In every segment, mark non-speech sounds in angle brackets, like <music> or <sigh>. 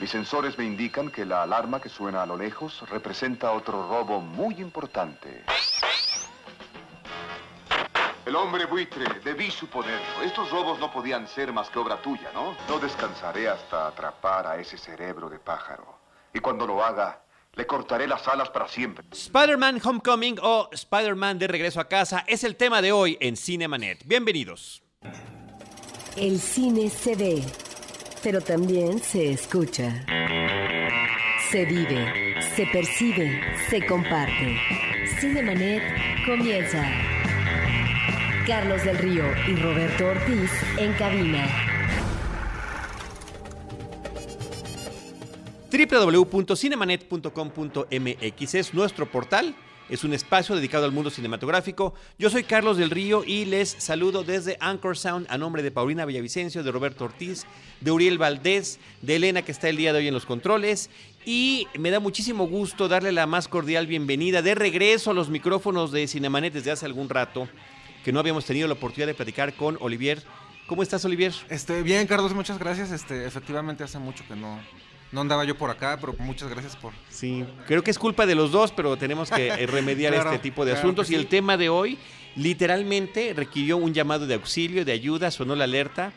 Mis sensores me indican que la alarma que suena a lo lejos representa otro robo muy importante. El hombre buitre, debí suponerlo. Estos robos no podían ser más que obra tuya, ¿no? No descansaré hasta atrapar a ese cerebro de pájaro. Y cuando lo haga, le cortaré las alas para siempre. Spider-Man Homecoming o Spider-Man de regreso a casa es el tema de hoy en Cinemanet. Bienvenidos. El cine se ve, pero también se escucha. Se vive, se percibe, se comparte. Cinemanet comienza. Carlos del Río y Roberto Ortiz en cabina. www.cinemanet.com.mx es nuestro portal. Es un espacio dedicado al mundo cinematográfico. Yo soy Carlos del Río y les saludo desde Anchor Sound a nombre de Paulina Villavicencio, de Roberto Ortiz, de Uriel Valdés, de Elena que está el día de hoy en los controles. Y me da muchísimo gusto darle la más cordial bienvenida de regreso a los micrófonos de Cinemanet desde hace algún rato, que no habíamos tenido la oportunidad de platicar con Olivier. ¿Cómo estás, Olivier? Este, bien, Carlos, muchas gracias. Este, efectivamente hace mucho que no, no andaba yo por acá, pero muchas gracias por. Sí, creo que es culpa de los dos, pero tenemos que eh, <laughs> remediar Claro, este tipo de claro asuntos. Y el tema de hoy literalmente requirió un llamado de auxilio, de ayuda, sonó la alerta.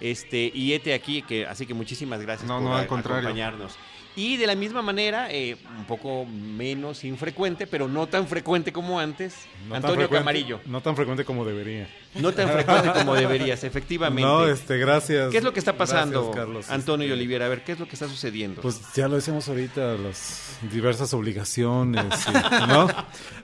Este, y este aquí, que, así que muchísimas gracias No, por no, al contrario. acompañarnos. Y de la misma manera, eh, un poco menos infrecuente, pero no tan frecuente como antes, No Antonio Camarillo. No tan frecuente como debería. No tan frecuente como deberías, efectivamente. No, este, gracias. ¿Qué es lo que está pasando, Gracias, Carlos. Antonio y Este, Oliviera? A ver, ¿qué es lo que está sucediendo? Pues ya lo decimos ahorita, las diversas obligaciones, y- ¿no?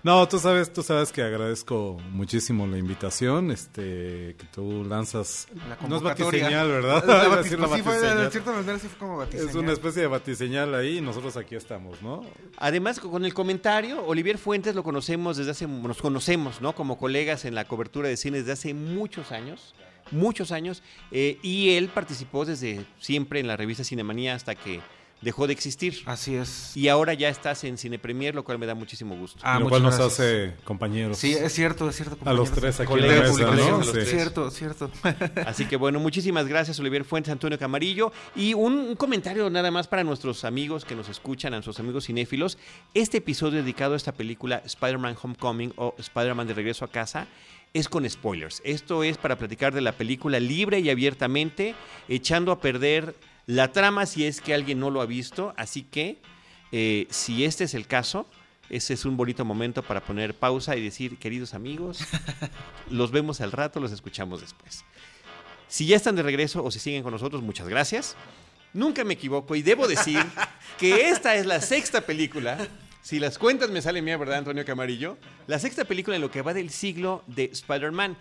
No, tú sabes, tú sabes que agradezco muchísimo la invitación, este, que tú lanzas. La no es batiseñal, ¿verdad? La <laughs> Iba a batis- decir la sí fue, batiseñal. de cierta manera sí fue como batiseñal. Es una especie de batiseñal ahí y nosotros aquí estamos, ¿no? Además, con el comentario, Olivier Fuentes lo conocemos desde hace, nos conocemos, ¿no? Como colegas en la cobertura de cine desde hace muchos años, muchos años, eh, y él participó desde siempre en la revista Cinemanía hasta que dejó de existir. Así es. Y ahora ya estás en Cine Premier, lo cual me da muchísimo gusto. Ah, lo cual nos gracias. hace compañeros. Sí, es cierto, es cierto. a los compañeros. tres aquí Colegas, en la mesa, ¿no? a los Sí. tres. Cierto, cierto. <laughs> Así que bueno, muchísimas gracias Olivier Fuentes, Antonio Camarillo. Y un, un comentario nada más para nuestros amigos que nos escuchan, a nuestros amigos cinéfilos. Este episodio dedicado a esta película Spider-Man Homecoming o Spider-Man de Regreso a Casa es con spoilers. Esto es para platicar de la película libre y abiertamente, echando a perder la trama si es que alguien no lo ha visto. Así que eh, si este es el caso... Ese es un bonito momento para poner pausa y decir, queridos amigos, <laughs> los vemos al rato, los escuchamos después. Si ya están de regreso o si siguen con nosotros, muchas gracias. Nunca me equivoco y debo decir que esta es la sexta película. Si las cuentas me salen bien, ¿verdad, Antonio Camarillo? La sexta película en lo que va del siglo de Spider-Man.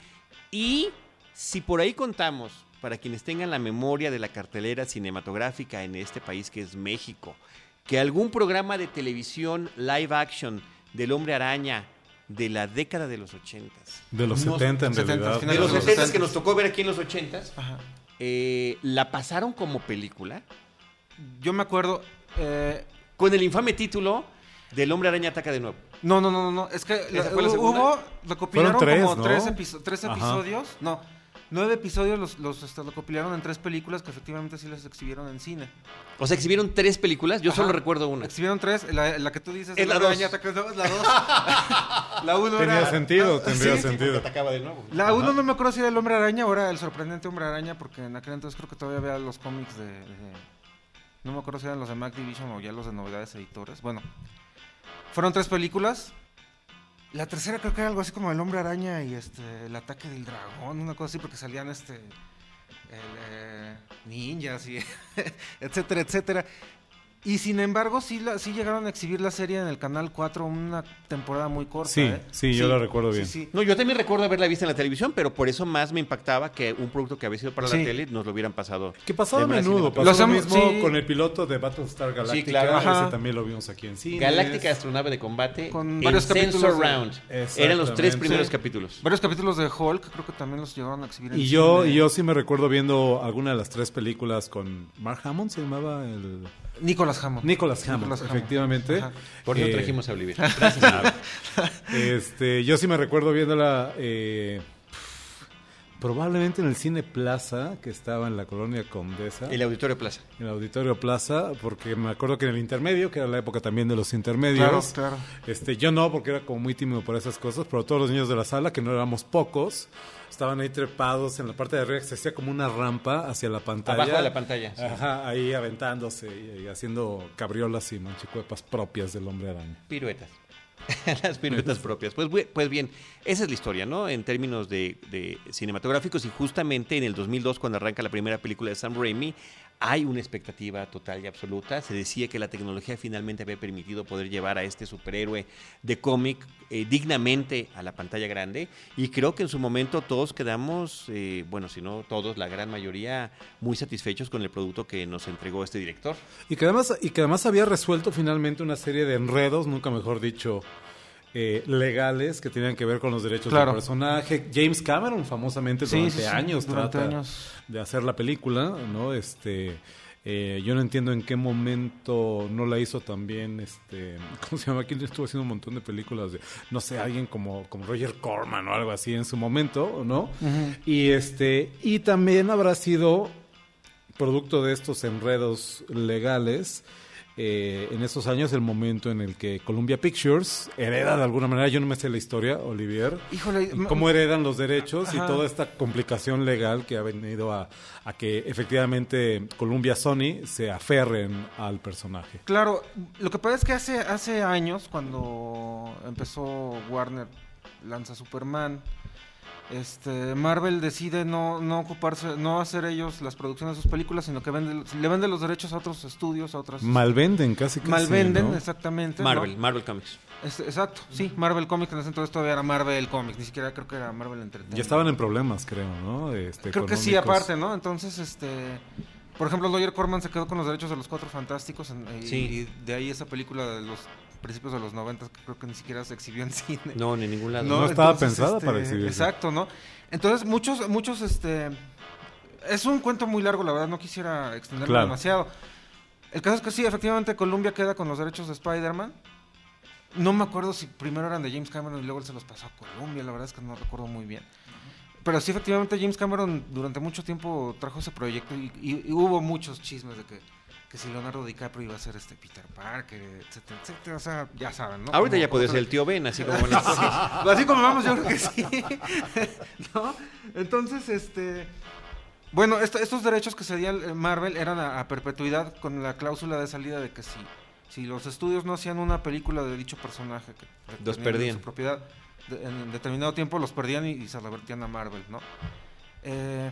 Y si por ahí contamos, para quienes tengan la memoria de la cartelera cinematográfica en este país que es México, que algún programa de televisión live action del Hombre Araña de la década de los ochentas De los Nos- 70 en 70, realidad. de los de los 70 que 70s. nos tocó ver aquí en los 80s, Ajá. eh, la pasaron como película Yo me acuerdo. eh, con el infame título del Hombre Araña ataca de nuevo. no, no, no, no, no. Es que ¿Esa la- fue la hubo, recopilaron tres, como ¿no? tres, episo- tres Ajá. episodios. No, nueve episodios los, los este, recopilaron en tres películas que efectivamente sí las exhibieron en cine. O sea, exhibieron tres películas, yo Ajá. solo recuerdo una. Exhibieron tres, la, la que tú dices. Es la El dos. Araña ataca de nuevo, es la dos. <laughs> la uno Tenía era- sentido, Ah, tendría sí. sentido. atacaba de nuevo. La uno no me acuerdo si era el Hombre Araña o era el sorprendente Hombre Araña, porque en aquel entonces creo que todavía había los cómics de, de- No me acuerdo si eran los de Mac Division o ya los de Novedades Editores. Bueno, fueron tres películas. La tercera creo que era algo así como El Hombre Araña y este El Ataque del Dragón, una cosa así, porque salían este... el, eh, ninjas y <laughs> etcétera, etcétera. Y sin embargo, sí, la, sí llegaron a exhibir la serie en el Canal 4 una temporada muy corta. Sí, ¿eh? sí, yo la recuerdo bien. Sí, sí. No, yo también recuerdo haberla visto en la televisión, pero por eso más me impactaba que un producto que había sido para la Sí. tele nos lo hubieran pasado. Que pasaba a menudo, pasó lo mismo sí. con el piloto de Battlestar Galactica, claro. Ajá. ese también lo vimos aquí en cine. Galáctica Astronave de Combate Con en varios capítulos Sensor Round. Eran los tres primeros Sí. capítulos. Varios capítulos de Hulk creo que también los llegaron a exhibir en Y yo, cine. y yo sí me recuerdo viendo alguna de las tres películas con Mark Hammond, se llamaba el... Nicolas Hammond. Nicolas Hammond, Nicolas Hammond. efectivamente. Ajá. Por eso Eh, trajimos a Olivier. <laughs> Gracias. Este, yo sí me recuerdo viéndola eh, probablemente en el Cine Plaza, que estaba en la colonia Condesa. El Auditorio Plaza. En el Auditorio Plaza, porque me acuerdo que en el intermedio, que era la época también de los intermedios. Claro, claro. Este, yo no, porque era como muy tímido por esas cosas, pero todos los niños de la sala, que no éramos pocos, estaban ahí trepados en la parte de arriba, que se hacía como una rampa hacia la pantalla. Abajo de la pantalla. sí. Ajá, ahí aventándose y, y haciendo cabriolas y manchicuepas propias del hombre araña. Piruetas. <laughs> Las piruetas propias. Pues, pues bien, esa es la historia, ¿no? En términos de, de cinematográficos y justamente en el 2002 cuando arranca la primera película de Sam Raimi, hay una expectativa total y absoluta. Se decía que la tecnología finalmente había permitido poder llevar a este superhéroe de cómic eh, dignamente a la pantalla grande y creo que en su momento todos quedamos, eh, bueno, si no todos, la gran mayoría, muy satisfechos con el producto que nos entregó este director. Y que además, y que además había resuelto finalmente una serie de enredos, nunca mejor dicho, eh, legales que tenían que ver con los derechos Claro. del personaje. James Cameron, famosamente, Sí, durante sí, años durante trata años. de hacer la película, ¿no? Este. eh, yo no entiendo en qué momento no la hizo también, este, <laughs> ¿cómo se llama? Aquí estuvo haciendo un montón de películas de, no sé, alguien como, como Roger Corman o algo así en su momento, ¿no? Y este, y también habrá sido producto de estos enredos legales, eh, en esos años el momento en el que Columbia Pictures hereda de alguna manera, yo no me sé la historia, Olivier, Híjole, cómo heredan los derechos Ajá. y toda esta complicación legal que ha venido a, a que efectivamente Columbia Sony se aferren al personaje. Claro, lo que pasa es que hace, hace años, cuando empezó Warner, lanza Superman, este, Marvel decide no, no ocuparse, no hacer ellos las producciones de sus películas, sino que vende, le vende los derechos a otros estudios, a otras... Malvenden casi casi. Malvenden, ¿no? exactamente. ¿no? Marvel, Marvel Comics. Es- exacto, sí, Marvel Comics en ese entonces todavía era Marvel Comics, ni siquiera creo que era Marvel Entertainment. Ya estaban en problemas, creo, ¿no? Este, Creo que sí, aparte, ¿no? Entonces, este... Por ejemplo, Roger Corman se quedó con los derechos de los Cuatro Fantásticos en- y, y de ahí esa película de los principios de los 90 que creo que ni siquiera se exhibió en cine. No, en ningún lado. No estaba pensada para exhibirse. Exacto, ¿no? Entonces, muchos, muchos, este... Es un cuento muy largo, la verdad, no quisiera extenderlo Claro. demasiado. El caso es que sí, efectivamente, Columbia queda con los derechos de Spider-Man. No me acuerdo si primero eran de James Cameron y luego él se los pasó a Columbia, la verdad es que no recuerdo muy bien. Pero sí, efectivamente, James Cameron durante mucho tiempo trajo ese proyecto y, y- y hubo muchos chismes de que, que si Leonardo DiCaprio iba a ser este Peter Parker, etcétera, etcétera. O sea, ya saben, ¿no? Ahorita Como- ya puede ser el tío Ben, así como <laughs> las- <laughs> Así como vamos, yo creo que sí. <laughs> ¿No? Entonces, este. Bueno, esto- estos derechos que cedía el- Marvel eran a, a perpetuidad con la cláusula de salida de que si, si los estudios no hacían una película de dicho personaje que Los perdían. su propiedad de- en determinado tiempo los perdían y, y se revertían a Marvel, ¿no? Eh,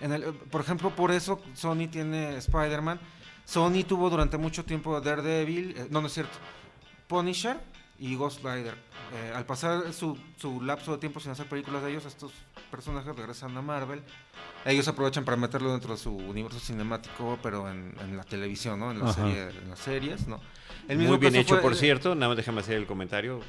en el- por ejemplo, por eso Sony tiene Spider-Man. Sony tuvo durante mucho tiempo Daredevil, eh, no, no es cierto, Punisher y Ghost Rider. Eh, al pasar su, su lapso de tiempo sin hacer películas de ellos, estos personajes regresan a Marvel. Ellos aprovechan para meterlo dentro de su universo cinemático, pero en, en la televisión, ¿no? En, la serie- en las series, ¿no? El Muy bien hecho, fue- por cierto. Nada más déjame hacer el comentario.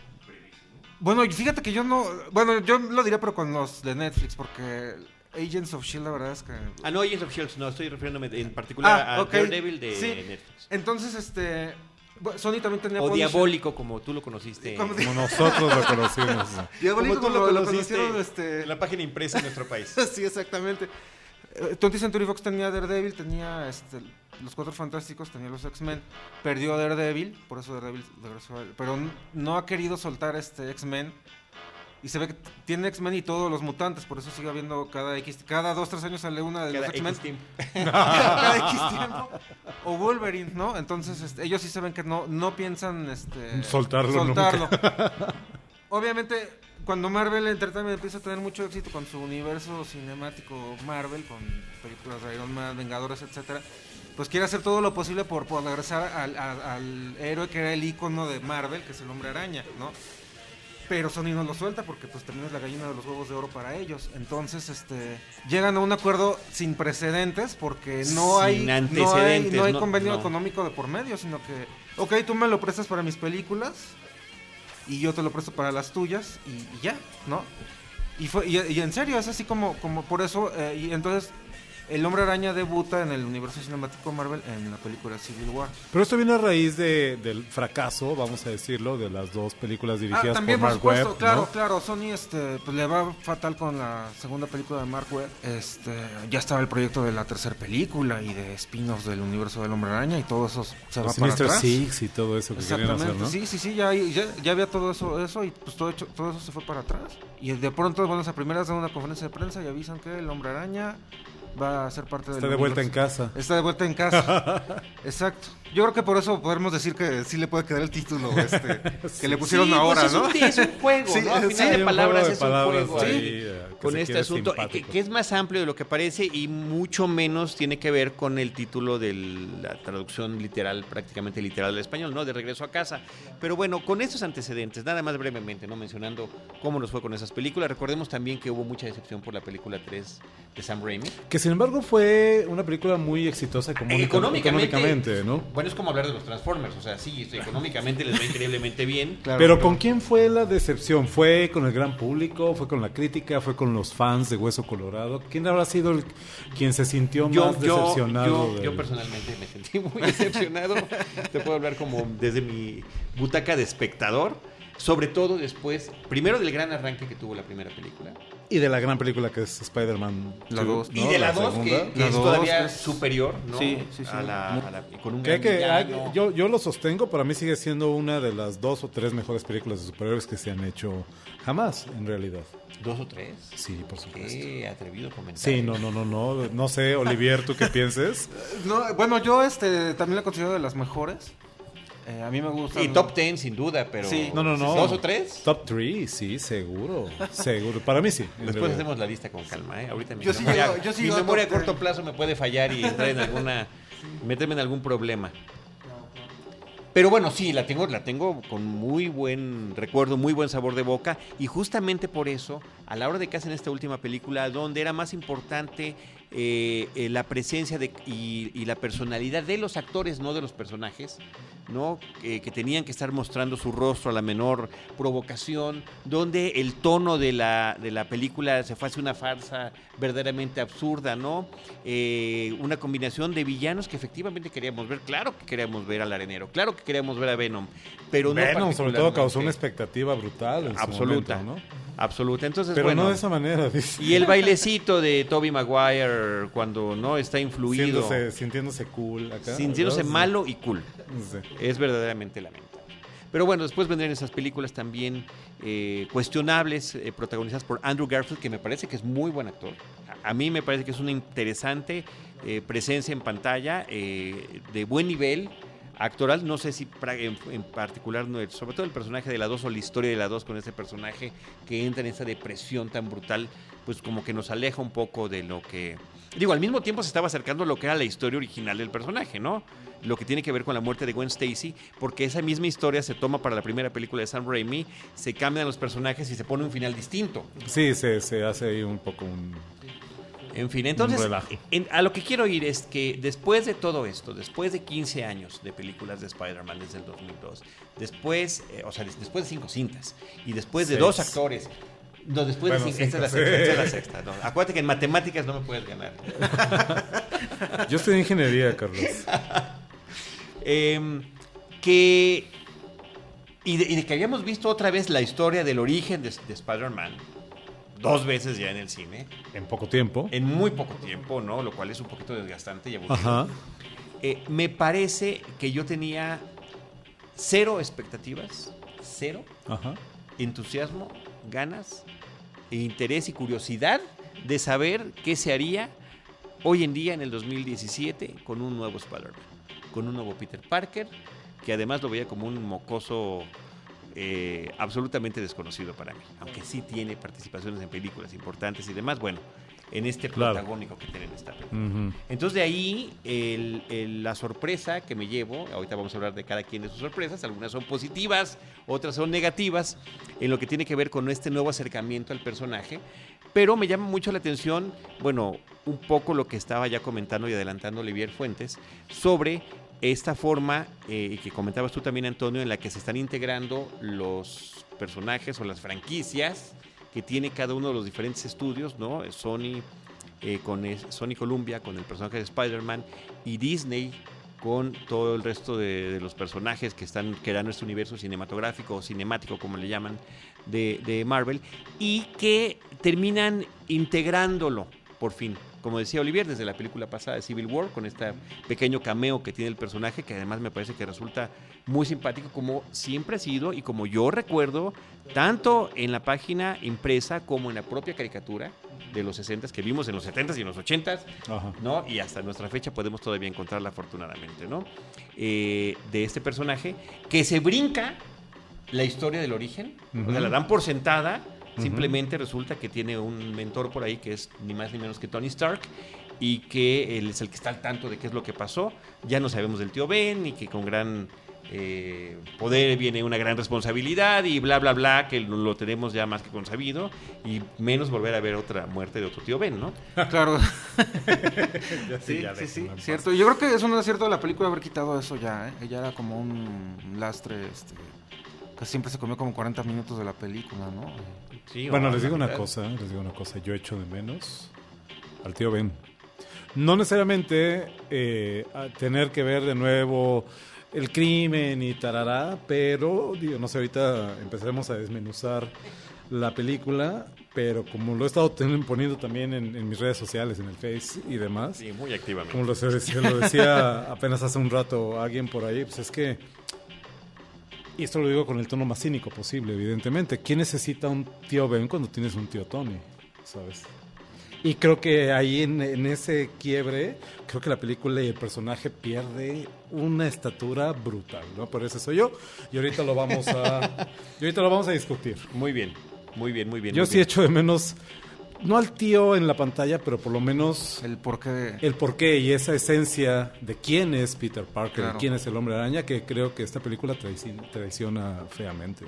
Bueno, fíjate que yo no... Bueno, yo lo diría, pero con los de Netflix, porque Agents of S.H.I.E.L.D. la verdad es que... Ah, no, Agents of Shields, no, estoy refiriéndome en particular Ah, a ok. Daredevil de Sí. Netflix. Entonces, este... Sony también tenía... O Punisher. Diabólico, como tú lo conociste. <laughs> Como Como nosotros lo conocimos. <laughs> Diabólico Como tú como lo lo, conociste conocieron, este... en la página impresa en nuestro país. <laughs> sí, exactamente. Eh, 20th Century Fox tenía Daredevil, tenía este, los Cuatro Fantásticos, tenía los X-Men, perdió Daredevil, por eso Daredevil regresó a él, pero no ha querido soltar este X-Men. Y se ve que tiene X-Men y todos los mutantes, por eso sigue habiendo cada X, cada dos, tres años sale una de Cada los X-Men. <laughs> <laughs> Cada X tiempo. O Wolverine, ¿no? Entonces este, ellos sí se ven que no, no piensan este, Soltarlo soltarlo. <laughs> Obviamente, cuando Marvel Entertainment empieza a tener mucho éxito con su universo cinemático Marvel, con películas de Iron Man, Vengadores, etcétera, pues quiere hacer todo lo posible por, por regresar al, al- al héroe que era el icono de Marvel, que es el Hombre Araña, ¿no? Pero Sony no lo suelta porque pues también es la gallina de los huevos de oro para ellos. Entonces, este, llegan a un acuerdo sin precedentes porque no Sin hay no hay, antecedentes, no hay no- convenio no. económico de por medio, sino que, ok, tú me lo prestas para mis películas y yo te lo presto para las tuyas y, y ya, ¿no? Y fue y, y en serio es así como como por eso eh, y entonces El Hombre Araña debuta en el universo cinemático Marvel en la película Civil War. Pero esto viene a raíz de, del fracaso, vamos a decirlo, de las dos películas dirigidas Ah, también, por por Mark supuesto, Webb. claro, ¿no? claro. Sony este, pues, le va fatal con la segunda película de Mark Webb. Este, ya estaba el proyecto de la tercera película y de spin-offs del universo del Hombre Araña y todo eso se va para atrás. Six y todo eso que querían hacer, Exactamente, ¿no? sí, sí, sí, ya, ya, ya había todo eso, eso y pues todo, hecho, todo eso se fue para atrás. Y de pronto, bueno, a primeras de una conferencia de prensa y avisan que el Hombre Araña va a ser parte Está del de vuelta en casa. Está de vuelta en casa. <laughs> Exacto. Yo creo que por eso podemos decir que sí le puede quedar el título este, <laughs> que le pusieron Sí, ahora, pues es ¿no? un, es un <laughs> juego, Sí, ¿no? Al final de un palabras juego de es palabras un juego ahí, eh, con este asunto, y que, que es más amplio de lo que parece y mucho menos tiene que ver con el título de la traducción literal, prácticamente literal del español, ¿no? De regreso a casa. Pero bueno, con estos antecedentes, nada más brevemente, ¿no? Mencionando cómo nos fue con esas películas, recordemos también que hubo mucha decepción por la película 3 de Sam Raimi. Que sin embargo fue una película muy exitosa económica- Económicamente, económicamente, ¿no? Bueno, es como hablar de los Transformers, o sea, sí, económicamente les va increíblemente bien. <laughs> Claro, Pero. ¿con quién fue la decepción? ¿Fue con el gran público? ¿Fue con la crítica? ¿Fue con los fans de Hueso Colorado? ¿Quién habrá sido el, quien se sintió más decepcionado? yo, del- yo personalmente me sentí muy decepcionado. Te puedo hablar como desde mi butaca de espectador. Sobre todo después, primero del gran arranque que tuvo la primera película. Y de la gran película que es Spider-Man. La 2, dos. Y de la 2, que, segunda. que La es dos, todavía es- superior, ¿no? Sí, sí, sí. A la, a la- con un Que, gran que hay- yo, yo lo sostengo, para mí sigue siendo una de las dos o tres mejores películas de superhéroes que se han hecho jamás, en realidad. ¿Dos o tres? Sí, por supuesto. Qué atrevido comentario. Sí, no, no, no, no. No sé, Olivier, ¿tú qué pienses? <laughs> No, bueno, yo este también la considero de las mejores. Eh, a mí me gusta. Y top ten, sin duda, pero... Sí. No, no, no. ¿Dos o tres? Top 3, sí, seguro. Seguro. Para mí sí. Después realidad. hacemos la lista con calma, ¿eh? Ahorita mi Yo sí memoria, llego- yo sí mi llego a memoria a corto plazo me puede fallar y entrar en alguna... meterme en algún problema. Pero bueno, sí, la tengo, la tengo con muy buen recuerdo, muy buen sabor de boca. Y justamente por eso, a la hora de que hacen esta última película, donde era más importante eh, eh, la presencia de, y, y la personalidad de los actores, no de los personajes, ¿no? Que- que tenían que estar mostrando su rostro a la menor provocación, donde el tono de la, de la película se fue hacia una farsa verdaderamente absurda, ¿no? Eh, una combinación de villanos que efectivamente queríamos ver. Claro que queríamos ver al arenero, claro que queríamos ver a Venom, pero no Venom, sobre todo, causó una expectativa brutal. En su absoluta, momento, ¿no? absoluta. Entonces, Pero bueno, no de esa manera, dice. y el bailecito de Toby Maguire cuando no está influido, Sintiéndose, sintiéndose cool acá. sintiéndose ¿verdad? malo y cool. Sí. Es verdaderamente lamentable. Pero bueno, después vendrían esas películas también eh, cuestionables, eh, protagonizadas por Andrew Garfield, que me parece que es muy buen actor. A, a mí me parece que es una interesante eh, presencia en pantalla, de buen nivel actoral. No sé si en, en particular, sobre todo el personaje de la 2 o la historia de la 2 con ese personaje que entra en esa depresión tan brutal, pues como que nos aleja un poco de lo que... Digo, al mismo tiempo se estaba acercando a lo que era la historia original del personaje, ¿no? Lo que tiene que ver con la muerte de Gwen Stacy, porque esa misma historia se toma para la primera película de Sam Raimi, se cambian los personajes y se pone un final distinto. Sí, se, se hace ahí un poco un... En fin, entonces, en- a lo que quiero ir es que después de todo esto, después de 15 años de películas de Spider-Man desde el 2002, después, eh, o sea, des- después de cinco cintas, y después de Seis. dos actores, no, después Bueno, de cinco, esta es la cinco, sexta, esta es la sexta, no. Acuérdate que en matemáticas no me puedes ganar. Yo estoy en ingeniería, Carlos. <laughs> Em, que y de, y de que habíamos visto otra vez la historia del origen de, de Spider-Man dos veces ya en el cine, En poco tiempo. en muy poco tiempo, ¿no? Lo cual es un poquito desgastante y aburrido. Ajá. Eh, me parece que yo tenía cero expectativas, cero Ajá. entusiasmo, ganas, e interés y curiosidad de saber qué se haría hoy en día en el 2017 con un nuevo Spider-Man, con un nuevo Peter Parker, que además lo veía como un mocoso eh, absolutamente desconocido para mí, aunque sí tiene participaciones en películas importantes y demás, bueno, en este Claro. protagónico que tiene en esta película. Entonces de ahí el- el- la sorpresa que me llevo, ahorita vamos a hablar de cada quien de sus sorpresas, algunas son positivas, otras son negativas, en lo que tiene que ver con este nuevo acercamiento al personaje, pero me llama mucho la atención, bueno, un poco lo que estaba ya comentando y adelantando Olivier Fuentes, sobre esta forma, eh, que comentabas tú también Antonio, en la que se están integrando los personajes o las franquicias que tiene cada uno de los diferentes estudios, ¿no? Sony, eh, con Sony Columbia, con el personaje de Spider-Man, y Disney con todo el resto de, de los personajes que están creando este universo cinematográfico o cinemático, como le llaman, de, de Marvel, y que terminan integrándolo, por fin. Como decía Olivier, desde la película pasada de Civil War, con este pequeño cameo que tiene el personaje, que además me parece que resulta muy simpático, como siempre ha sido y como yo recuerdo, tanto en la página impresa como en la propia caricatura de los 60 que vimos en los 70s y en los 80s, Ajá. ¿no? Y hasta nuestra fecha podemos todavía encontrarla afortunadamente, ¿no? Eh, de este personaje que se brinca la historia del origen, o sea, la dan por sentada, Simplemente resulta que tiene un mentor por ahí que es ni más ni menos que Tony Stark y que él es el que está al tanto de qué es lo que pasó. Ya no sabemos del tío Ben y que con gran eh, poder viene una gran responsabilidad y bla, bla, bla, que lo, lo tenemos ya más que consabido y menos volver a ver otra muerte de otro tío Ben, ¿no? <laughs> Claro. Ya Sí, ya sí, sí, cierto. Yo creo que es un acierto de la película haber quitado eso ya, ¿eh? Ya era como un lastre, este, siempre se comió como 40 minutos de la película, ¿no? Sí, Bueno, les digo una cosa, les digo una cosa. Yo echo de menos al tío Ben. No necesariamente eh, a tener que ver de nuevo el crimen y tarará, pero digo, no sé, ahorita empezaremos a desmenuzar la película, pero como lo he estado ten- poniendo también en, en mis redes sociales, en el Face y demás, Sí, muy activamente. como lo decía, lo decía <laughs> apenas hace un rato alguien por ahí, pues es que, y esto lo digo con el tono más cínico posible, evidentemente, ¿quién necesita un tío Ben cuando tienes un tío Tony? ¿Sabes? Y creo que ahí en, en ese quiebre, creo que la película y el personaje pierde una estatura brutal, ¿no? Por eso soy yo, y ahorita lo vamos a, <laughs> y ahorita lo vamos a discutir. Muy bien, muy bien, muy bien. Yo muy sí bien. echo de menos, no al tío en la pantalla, pero por lo menos El porqué. el porqué y esa esencia de quién es Peter Parker, Claro. y quién es el hombre araña, que creo que esta película traici- traiciona feamente.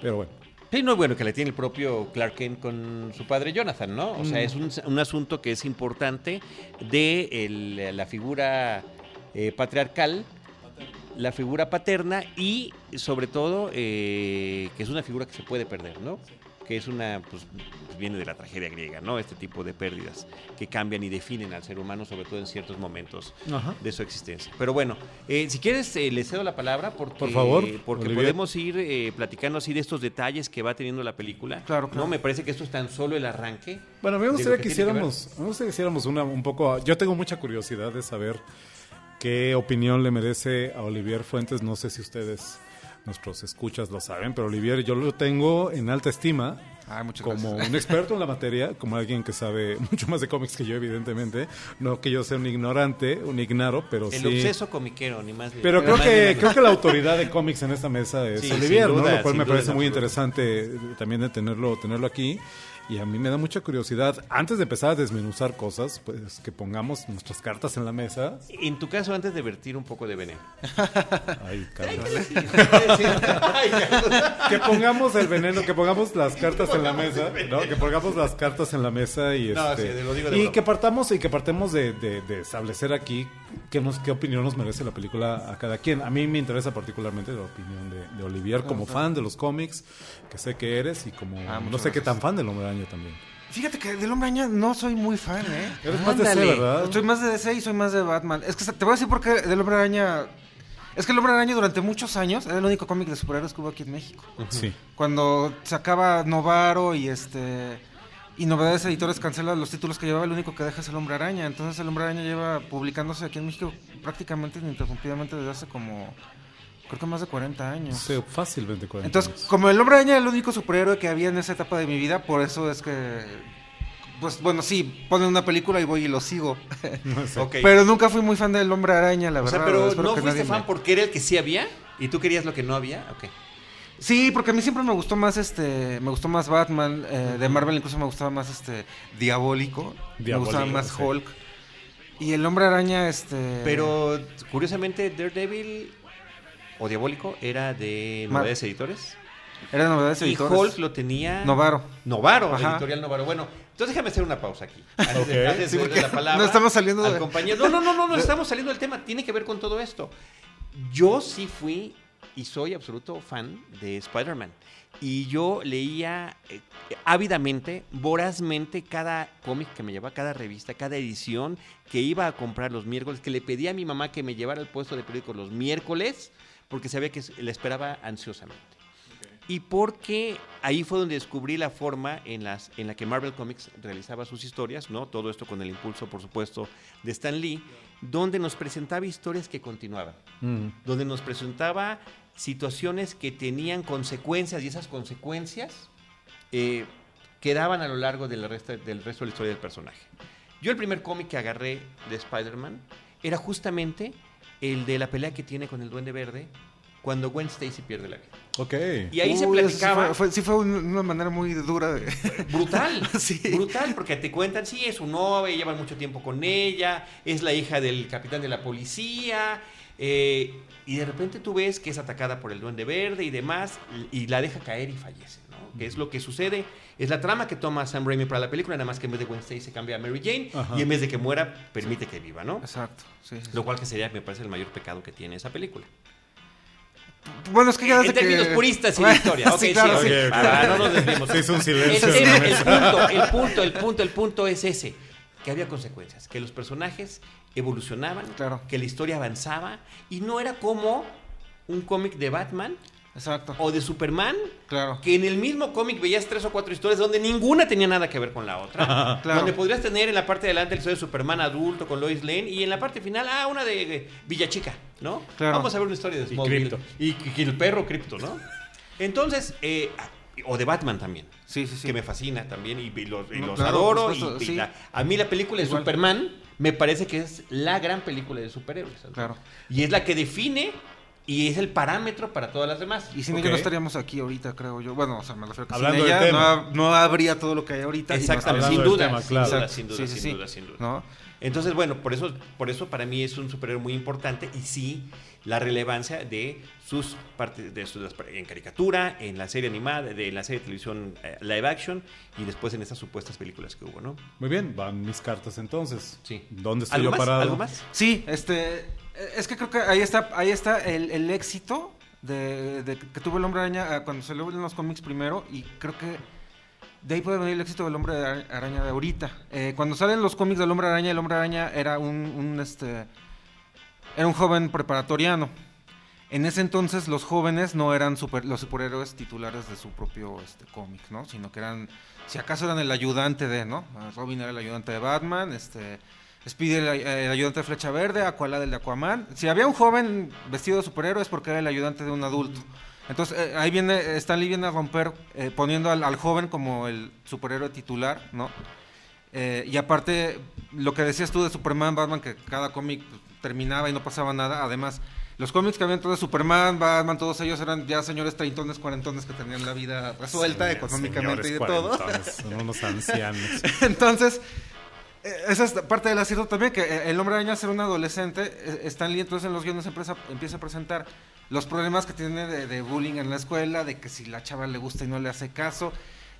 Pero bueno, Sí, no, bueno, que le tiene el propio Clark Kent con su padre Jonathan, ¿no? O sea, Mm. es un, un asunto que es importante de el- la figura eh, patriarcal, la figura paterna y sobre todo eh, que es una figura que se puede perder, ¿no? Que es una, pues viene de la tragedia griega, ¿no? Este tipo de pérdidas que cambian y definen al ser humano, sobre todo en ciertos momentos Ajá. de su existencia. Pero bueno, eh, si quieres, eh, le cedo la palabra porque, Por favor, porque podemos ir eh, platicando así de estos detalles que va teniendo la película. Claro, claro. No, me parece que esto es tan solo el arranque. Bueno, me gustaría que que tiene que hiciéramos, me gustaría que hiciéramos una un poco. Yo tengo mucha curiosidad de saber qué opinión le merece a Olivier Fuentes. No sé si ustedes, nuestros escuchas, lo saben, pero Olivier yo lo tengo en alta estima. Ay, muchas como gracias. un <laughs> experto en la materia, como alguien que sabe <laughs> mucho más de cómics que yo, evidentemente. No que yo sea un ignorante, un ignaro, pero El sí. obseso comiquero, ni más ni Pero ni creo que, creo que la autoridad de cómics en esta mesa es Sí, Olivier, ¿no? Lo cual me duda, parece muy interesante eh, también de tenerlo, tenerlo aquí. Y a mí me da mucha curiosidad, antes de empezar a desmenuzar cosas, pues que pongamos nuestras cartas en la mesa. En tu caso, antes de vertir un poco de veneno. <laughs> Ay. Ay, que pongamos el veneno, que pongamos las cartas en la mesa, ¿no? Que pongamos las cartas en la mesa y No, este, sí, lo digo de y broma. que partamos y que partamos de, de- de establecer aquí qué nos qué opinión nos merece la película a cada quien. A mí me interesa particularmente la opinión de, de Olivier como fan de los cómics, que sé que eres y como Ah, no sé qué tan fan del Hombre Araña también. Fíjate que del Hombre Araña no soy muy fan, ¿eh? Eres más de C, Ándale. ¿verdad? Soy más de DC y soy más de Batman. Es que te voy a decir por qué del Hombre Araña... Es que el Hombre Araña durante muchos años era el único cómic de superhéroes que hubo aquí en México. Sí. Cuando sacaba Novaro y este y Novedades Editores cancela los títulos que llevaba, el único que deja es el Hombre Araña. Entonces el Hombre Araña lleva publicándose aquí en México prácticamente ininterrumpidamente desde hace como creo que más de 40 años. Sí, fácilmente 40 Entonces, años. como el Hombre Araña era el único superhéroe que había en esa etapa de mi vida, por eso es que pues bueno, sí, ponen una película y voy y lo sigo. <laughs> No sé. Ok. Pero nunca fui muy fan del Hombre Araña, la o verdad. sea, pero espero no fuiste fan me- porque era el que sí había y tú querías lo que no había. Ok. Sí, porque a mí siempre me gustó más este, me gustó más Batman, eh, de Marvel incluso me gustaba más este Diabólico, me gustaba más sí. Hulk. Y el Hombre Araña este Pero curiosamente, Daredevil o Diabólico era de Novedades Editores. era de novedades Y editores. Hulk lo tenía. Novaro. Novaro, Ajá. editorial Novaro. Bueno, entonces déjame hacer una pausa aquí. <laughs> Antes de, Ok. antes Sí, de porque la palabra. no estamos saliendo al de-. No, no, no, no, no <laughs> estamos saliendo del tema. Tiene que ver con todo esto. Yo sí fui y soy absoluto fan de Spider-Man. Y yo leía eh, ávidamente, vorazmente, cada cómic que me llevaba, cada revista, cada edición que iba a comprar los miércoles, que le pedía a mi mamá que me llevara al puesto de periódico los miércoles, porque sabía que la esperaba ansiosamente. Y porque ahí fue donde descubrí la forma en, las, en la que Marvel Comics realizaba sus historias, ¿no? Todo esto con el impulso, por supuesto, de Stan Lee, donde nos presentaba historias que continuaban, Mm. donde nos presentaba situaciones que tenían consecuencias y esas consecuencias eh, quedaban a lo largo del resto, del resto de la historia del personaje. Yo el primer cómic que agarré de Spider-Man era justamente el de la pelea que tiene con el Duende Verde cuando Gwen Stacy pierde la vida. Ok. Y ahí se Uy, eso sí platicaba fue, fue- sí fue un- una manera muy dura de... <laughs> brutal, <laughs> Sí. brutal, porque te cuentan, sí, es su novia, llevan mucho tiempo con ella, es la hija del capitán de la policía, eh, y de repente tú ves que es atacada por el duende verde y demás, y, y la deja caer y fallece, ¿no? Que es lo que sucede, es la trama que toma Sam Raimi para la película, nada más que en vez de Stacy se cambia a Mary Jane, Ajá. y en vez de que muera, permite que viva, ¿no? Exacto, sí. Lo cual que sería, me parece, el mayor pecado que tiene esa película. Bueno, es que ya En que- términos puristas y de <laughs> Bueno, historia. Ok, sí, claro, sí, no nos desviemos. Se hizo un El, silencio. el- punto, el punto, el punto, el punto es ese, que había consecuencias, que los personajes evolucionaban, Claro. que la historia avanzaba y no era como un cómic de Batman Exacto, o de Superman, claro. que en el mismo cómic veías tres o cuatro historias donde ninguna tenía nada que ver con la otra. <laughs> Claro. Donde podrías tener en la parte de adelante la historia de Superman adulto con Lois Lane y en la parte final, ah, una de eh, Villachica, ¿no? Claro. Vamos a ver una historia de Y Smallville. Krypto. Y, y el perro Crypto, ¿no? <laughs> Entonces, eh, o de Batman también. Sí, sí, sí. Que me fascina también y, y los, y No, los claro, adoro. y- supuesto, y sí. la- a mí la película de Igual. Superman me parece que es la gran película de superhéroes. ¿sabes? Claro. Y es la que define y es el parámetro para todas las demás. Y sin ella no estaríamos aquí ahorita, creo yo. Bueno, o sea, me refiero que Hablando sin ella tema. no, ha- no habría todo lo que hay ahorita. Exactamente, sin duda, tema, sin duda, sin duda, Sí, sí, sin sí. duda, sin duda. ¿no? Entonces, bueno, por eso, por eso para mí es un superhéroe muy importante y sí la relevancia de sus partes de sus, en caricatura, en la serie animada, de en la serie de televisión eh, live action y después en estas supuestas películas que hubo, ¿no? Muy bien, van mis cartas entonces. Sí. ¿Dónde estoy ¿Algo yo más? parado? ¿Algo más? Sí, este. Es que creo que ahí está, ahí está el, el éxito de, de que tuvo el hombre araña eh, cuando salió en los cómics primero. Y creo que de ahí puede venir el éxito del hombre Ara- araña de ahorita. Eh, cuando salen los cómics del hombre araña, el hombre araña era un, un, este. Era un joven preparatoriano. En ese entonces los jóvenes no eran super- los superhéroes titulares de su propio este, cómic, ¿no? Sino que eran, si acaso eran el ayudante de, ¿no? Robin era el ayudante de Batman, este, Speedy era el, ayudante de Flecha Verde, Aqualad el de Aquaman. Si había un joven vestido de superhéroe es porque era el ayudante de un adulto. Entonces eh, ahí viene, Stan Lee viene a romper eh, poniendo al, al joven como el superhéroe titular, ¿no? Eh, y aparte, lo que decías tú de Superman, Batman, que cada cómic pues, terminaba y no pasaba nada. Además, los cómics que habían todos de Superman, Batman, todos ellos eran ya señores treintones, cuarentones que tenían la vida resuelta económicamente y de todo. Son unos ancianos. <laughs> Entonces, eh, esa es parte del acierto también, que eh, el hombre araña ser un adolescente, eh, Stan Lee entonces en los guiones empieza, empieza a presentar los problemas que tiene de, de bullying en la escuela, de que si la chava le gusta y no le hace caso,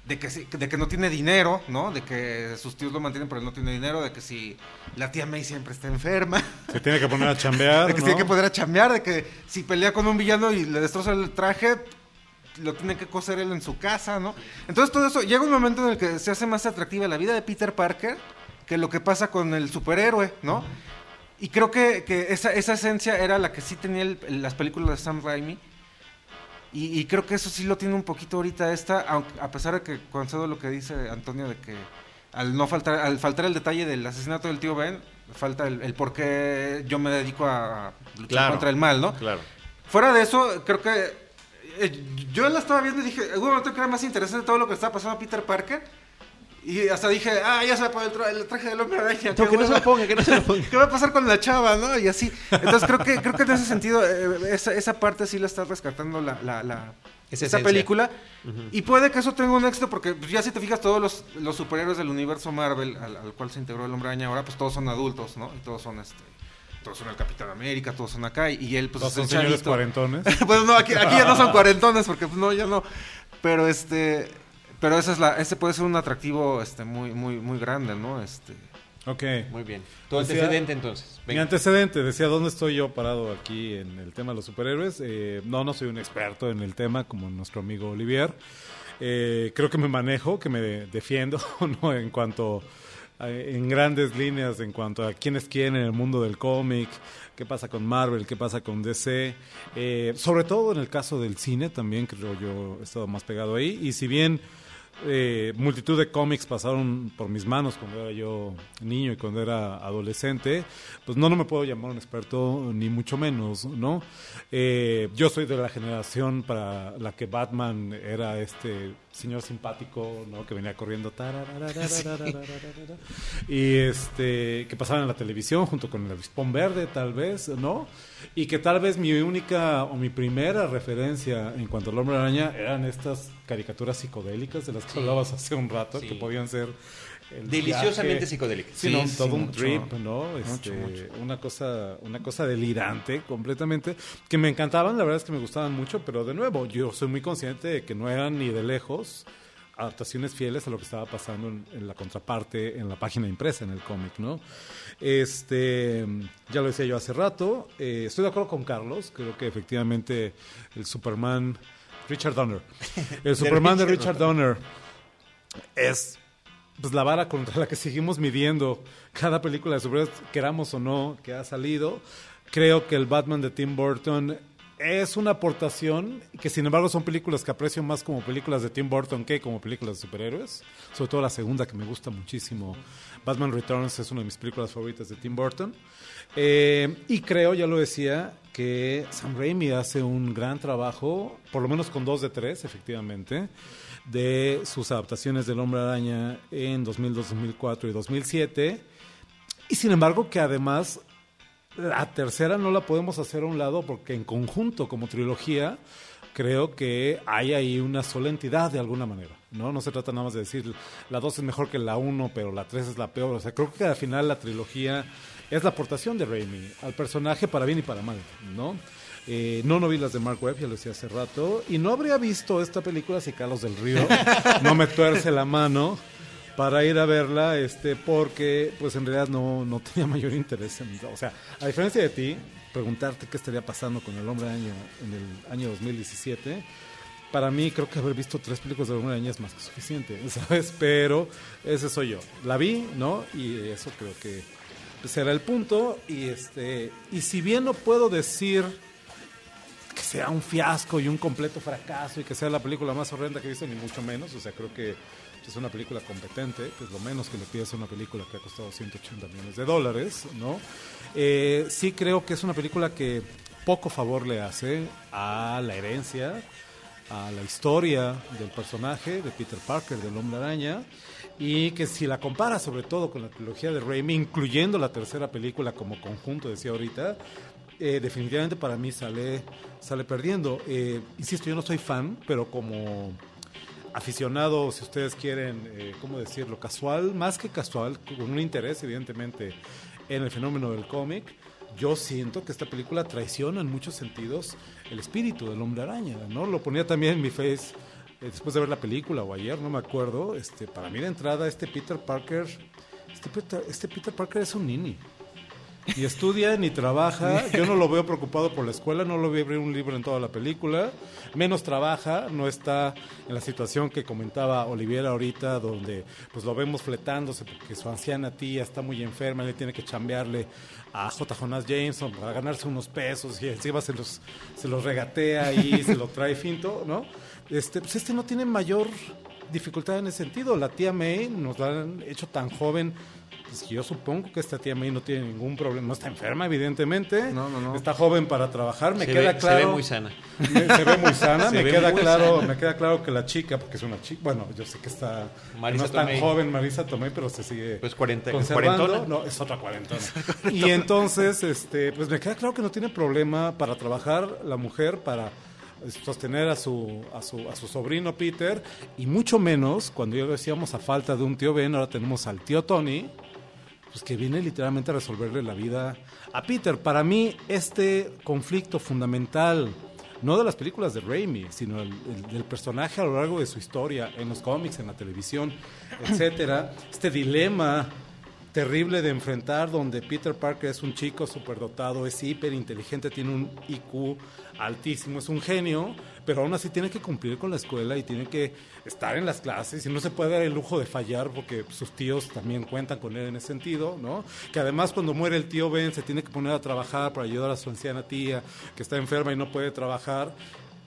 de que, si- de que no tiene dinero, ¿no? De que sus tíos lo mantienen pero él no tiene dinero, de que si la tía May siempre está enferma, Se tiene que poner a chambear, <laughs> de que ¿no? tiene que poder a chambear, de que si pelea con un villano y le destroza el traje, lo tiene que coser él en su casa, ¿no? Entonces todo eso, llega un momento en el que se hace más atractiva la vida de Peter Parker que lo que pasa con el superhéroe, ¿no? Y creo que, que esa, esa esencia era la que sí tenía el- las películas de Sam Raimi. Y, y creo que eso sí lo tiene un poquito ahorita esta, aunque, a pesar de que concedo lo que dice Antonio de que al no faltar, al faltar el detalle del asesinato del tío Ben, falta el, el por qué yo me dedico a, luchar Claro. contra el mal, ¿no? Claro. Fuera de eso, creo que eh, yo la estaba viendo y dije, un momento que era más interesante todo lo que estaba pasando a Peter Parker. Y hasta dije, ah, ya se va a poner el, tra- el traje del hombre araña. No, que no se lo ponga, que no se lo <laughs> ponga. ¿Qué va a pasar con la chava, no? Y así. Entonces creo que creo que en ese sentido eh, esa, esa parte sí la está rescatando la, la, la- Esa película. Y puede que eso tenga un éxito porque pues, ya si te fijas todos los, los superhéroes del universo Marvel al, al cual se integró el Hombre Araña ahora pues todos son adultos, ¿no? Y todos son este todos son el Capitán América, todos son acá y, él pues Todos es son señores cuarentones. <laughs> bueno, no, aquí, aquí ya no son cuarentones porque pues no, ya no. Pero este pero esa es la ese puede ser un atractivo este muy muy muy grande, ¿no? Este Ok. Muy bien. Tu Decía- antecedente entonces. Mi antecedente, decía, ¿dónde estoy yo parado aquí en el tema de los superhéroes? Eh, no, no soy un experto en el tema como nuestro amigo Olivier. Eh, creo que me manejo, que me defiendo, <laughs> ¿no? En cuanto, en grandes líneas, en cuanto a quién es quién en el mundo del cómic, qué pasa con Marvel, qué pasa con DC. Eh, sobre todo en el caso del cine también, creo yo, he estado más pegado ahí. Y si bien eh, multitud de cómics pasaron por mis manos cuando era yo niño y cuando era adolescente, pues no, no me puedo llamar un experto ni mucho menos, ¿no? Eh, yo soy de la generación para la que Batman era este señor simpático, ¿no? Que venía corriendo. Y este, que pasaba en la televisión junto con el avispón verde, tal vez, ¿no? Y que tal vez mi única o mi primera referencia en cuanto al hombre araña eran estas caricaturas psicodélicas de las que sí. hablabas hace un rato, sí. que podían ser el Deliciosamente viaje. Sí, Sí, no, sí, todo un mucho. trip, ¿no? Este, mucho. Una cosa, una cosa delirante completamente, que me encantaban, la verdad es que me gustaban mucho, pero de nuevo, yo soy muy consciente de que no eran ni de lejos adaptaciones fieles a lo que estaba pasando en, en la contraparte, en la página impresa, en el cómic, ¿no? Este, ya lo decía yo hace rato, eh, estoy de acuerdo con Carlos, creo que efectivamente el Superman, Richard Donner, el <laughs> Superman de Richard Richard Donner es pues la vara contra la que seguimos midiendo cada película de superhéroes, queramos o no, que ha salido. Creo que el Batman de Tim Burton es una aportación que sin embargo son películas que aprecio más como películas de Tim Burton que como películas de superhéroes. Sobre todo la segunda que me gusta muchísimo. Batman Returns es una de mis películas favoritas de Tim Burton. Eh, y creo, ya lo decía, que Sam Raimi hace un gran trabajo, por lo menos con dos de tres, efectivamente, de sus adaptaciones del Hombre Araña en 2002, 2004 y 2007. Y sin embargo que además la tercera no la podemos hacer a un lado porque en conjunto como trilogía creo que hay ahí una sola entidad de alguna manera, ¿no? No se trata nada más de decir la 2 es mejor que la 1, pero la 3 es la peor. O sea, creo que al final la trilogía es la aportación de Raimi al personaje para bien y para mal, ¿no? Eh, no, no vi las de Mark Webb, ya lo decía hace rato, y no habría visto esta película si Carlos del Río <laughs> no me tuerce la mano para ir a verla, este, porque pues en realidad no, no tenía mayor interés. En, o sea, a diferencia de ti, preguntarte qué estaría pasando con el hombre araña en el año 2017, para mí creo que haber visto tres películas de hombre araña es más que suficiente, <laughs> ¿sabes? Pero ese soy yo. La vi, ¿no? Y eso creo que era el punto. Y este, y si bien no puedo decir que sea un fiasco y un completo fracaso y que sea la película más horrenda que he visto, ni mucho menos. O sea, creo que es una película competente, que es lo menos que le pides a una película que ha costado 180 millones de dólares, ¿no? Eh, sí creo que es una película que poco favor le hace a la herencia, a la historia del personaje de Peter Parker, del Hombre Araña, y que si la compara sobre todo con la trilogía de Raimi, incluyendo la tercera película como conjunto, decía ahorita, eh, definitivamente para mí sale, sale perdiendo. Eh, insisto, yo no soy fan, pero como aficionado, si ustedes quieren, eh, ¿cómo decirlo? Casual, más que casual, con un interés evidentemente en el fenómeno del cómic, yo siento que esta película traiciona en muchos sentidos el espíritu del hombre araña, ¿no? Lo ponía también en mi face eh, después de ver la película o ayer, no me acuerdo. Este, para mí de entrada este Peter Parker, este Peter, este Peter Parker es un nini. Ni estudia ni trabaja. <laughs> Yo no lo veo preocupado por la escuela, no lo veo abrir un libro en toda la película. Menos trabaja, no está en la situación que comentaba Oliviera ahorita, donde pues lo vemos fletándose porque su anciana tía está muy enferma, le tiene que chambearle a J. Jonas Jameson para ganarse unos pesos y encima se los, se los regatea y <laughs> se lo trae finto, ¿no? Este, pues este no tiene mayor dificultad en ese sentido. La tía May nos la han hecho tan joven. Pues yo supongo que esta tía May no tiene ningún problema. No está enferma, evidentemente. No, no, no. Está joven para trabajar. Me se, queda ve, claro. se ve muy sana. Me- se ve muy sana. <laughs> Se me queda claro. sana. Me queda claro que la chica, porque es una chica. Bueno, yo sé que está. Marisa no es tan Tomei. joven Marisa Tomei, pero se sigue. Pues cuarenta- conservando. cuarentona. No, es otra cuarentona. <laughs> y entonces, este, pues me queda claro que no tiene problema para trabajar la mujer para sostener a su, a su, a su sobrino Peter y mucho menos cuando ya lo decíamos a falta de un tío Ben, ahora tenemos al tío Tony, pues que viene literalmente a resolverle la vida a Peter. Para mí este conflicto fundamental no de las películas de Raimi, sino el, el- del personaje a lo largo de su historia, en los cómics, en la televisión, etcétera, este dilema terrible de enfrentar, donde Peter Parker es un chico superdotado, es hiper inteligente, tiene un IQ altísimo, es un genio, pero aún así tiene que cumplir con la escuela y tiene que estar en las clases y no se puede dar el lujo de fallar porque sus tíos también cuentan con él en ese sentido, ¿no? Que además cuando muere el tío Ben se tiene que poner a trabajar para ayudar a su anciana tía que está enferma y no puede trabajar.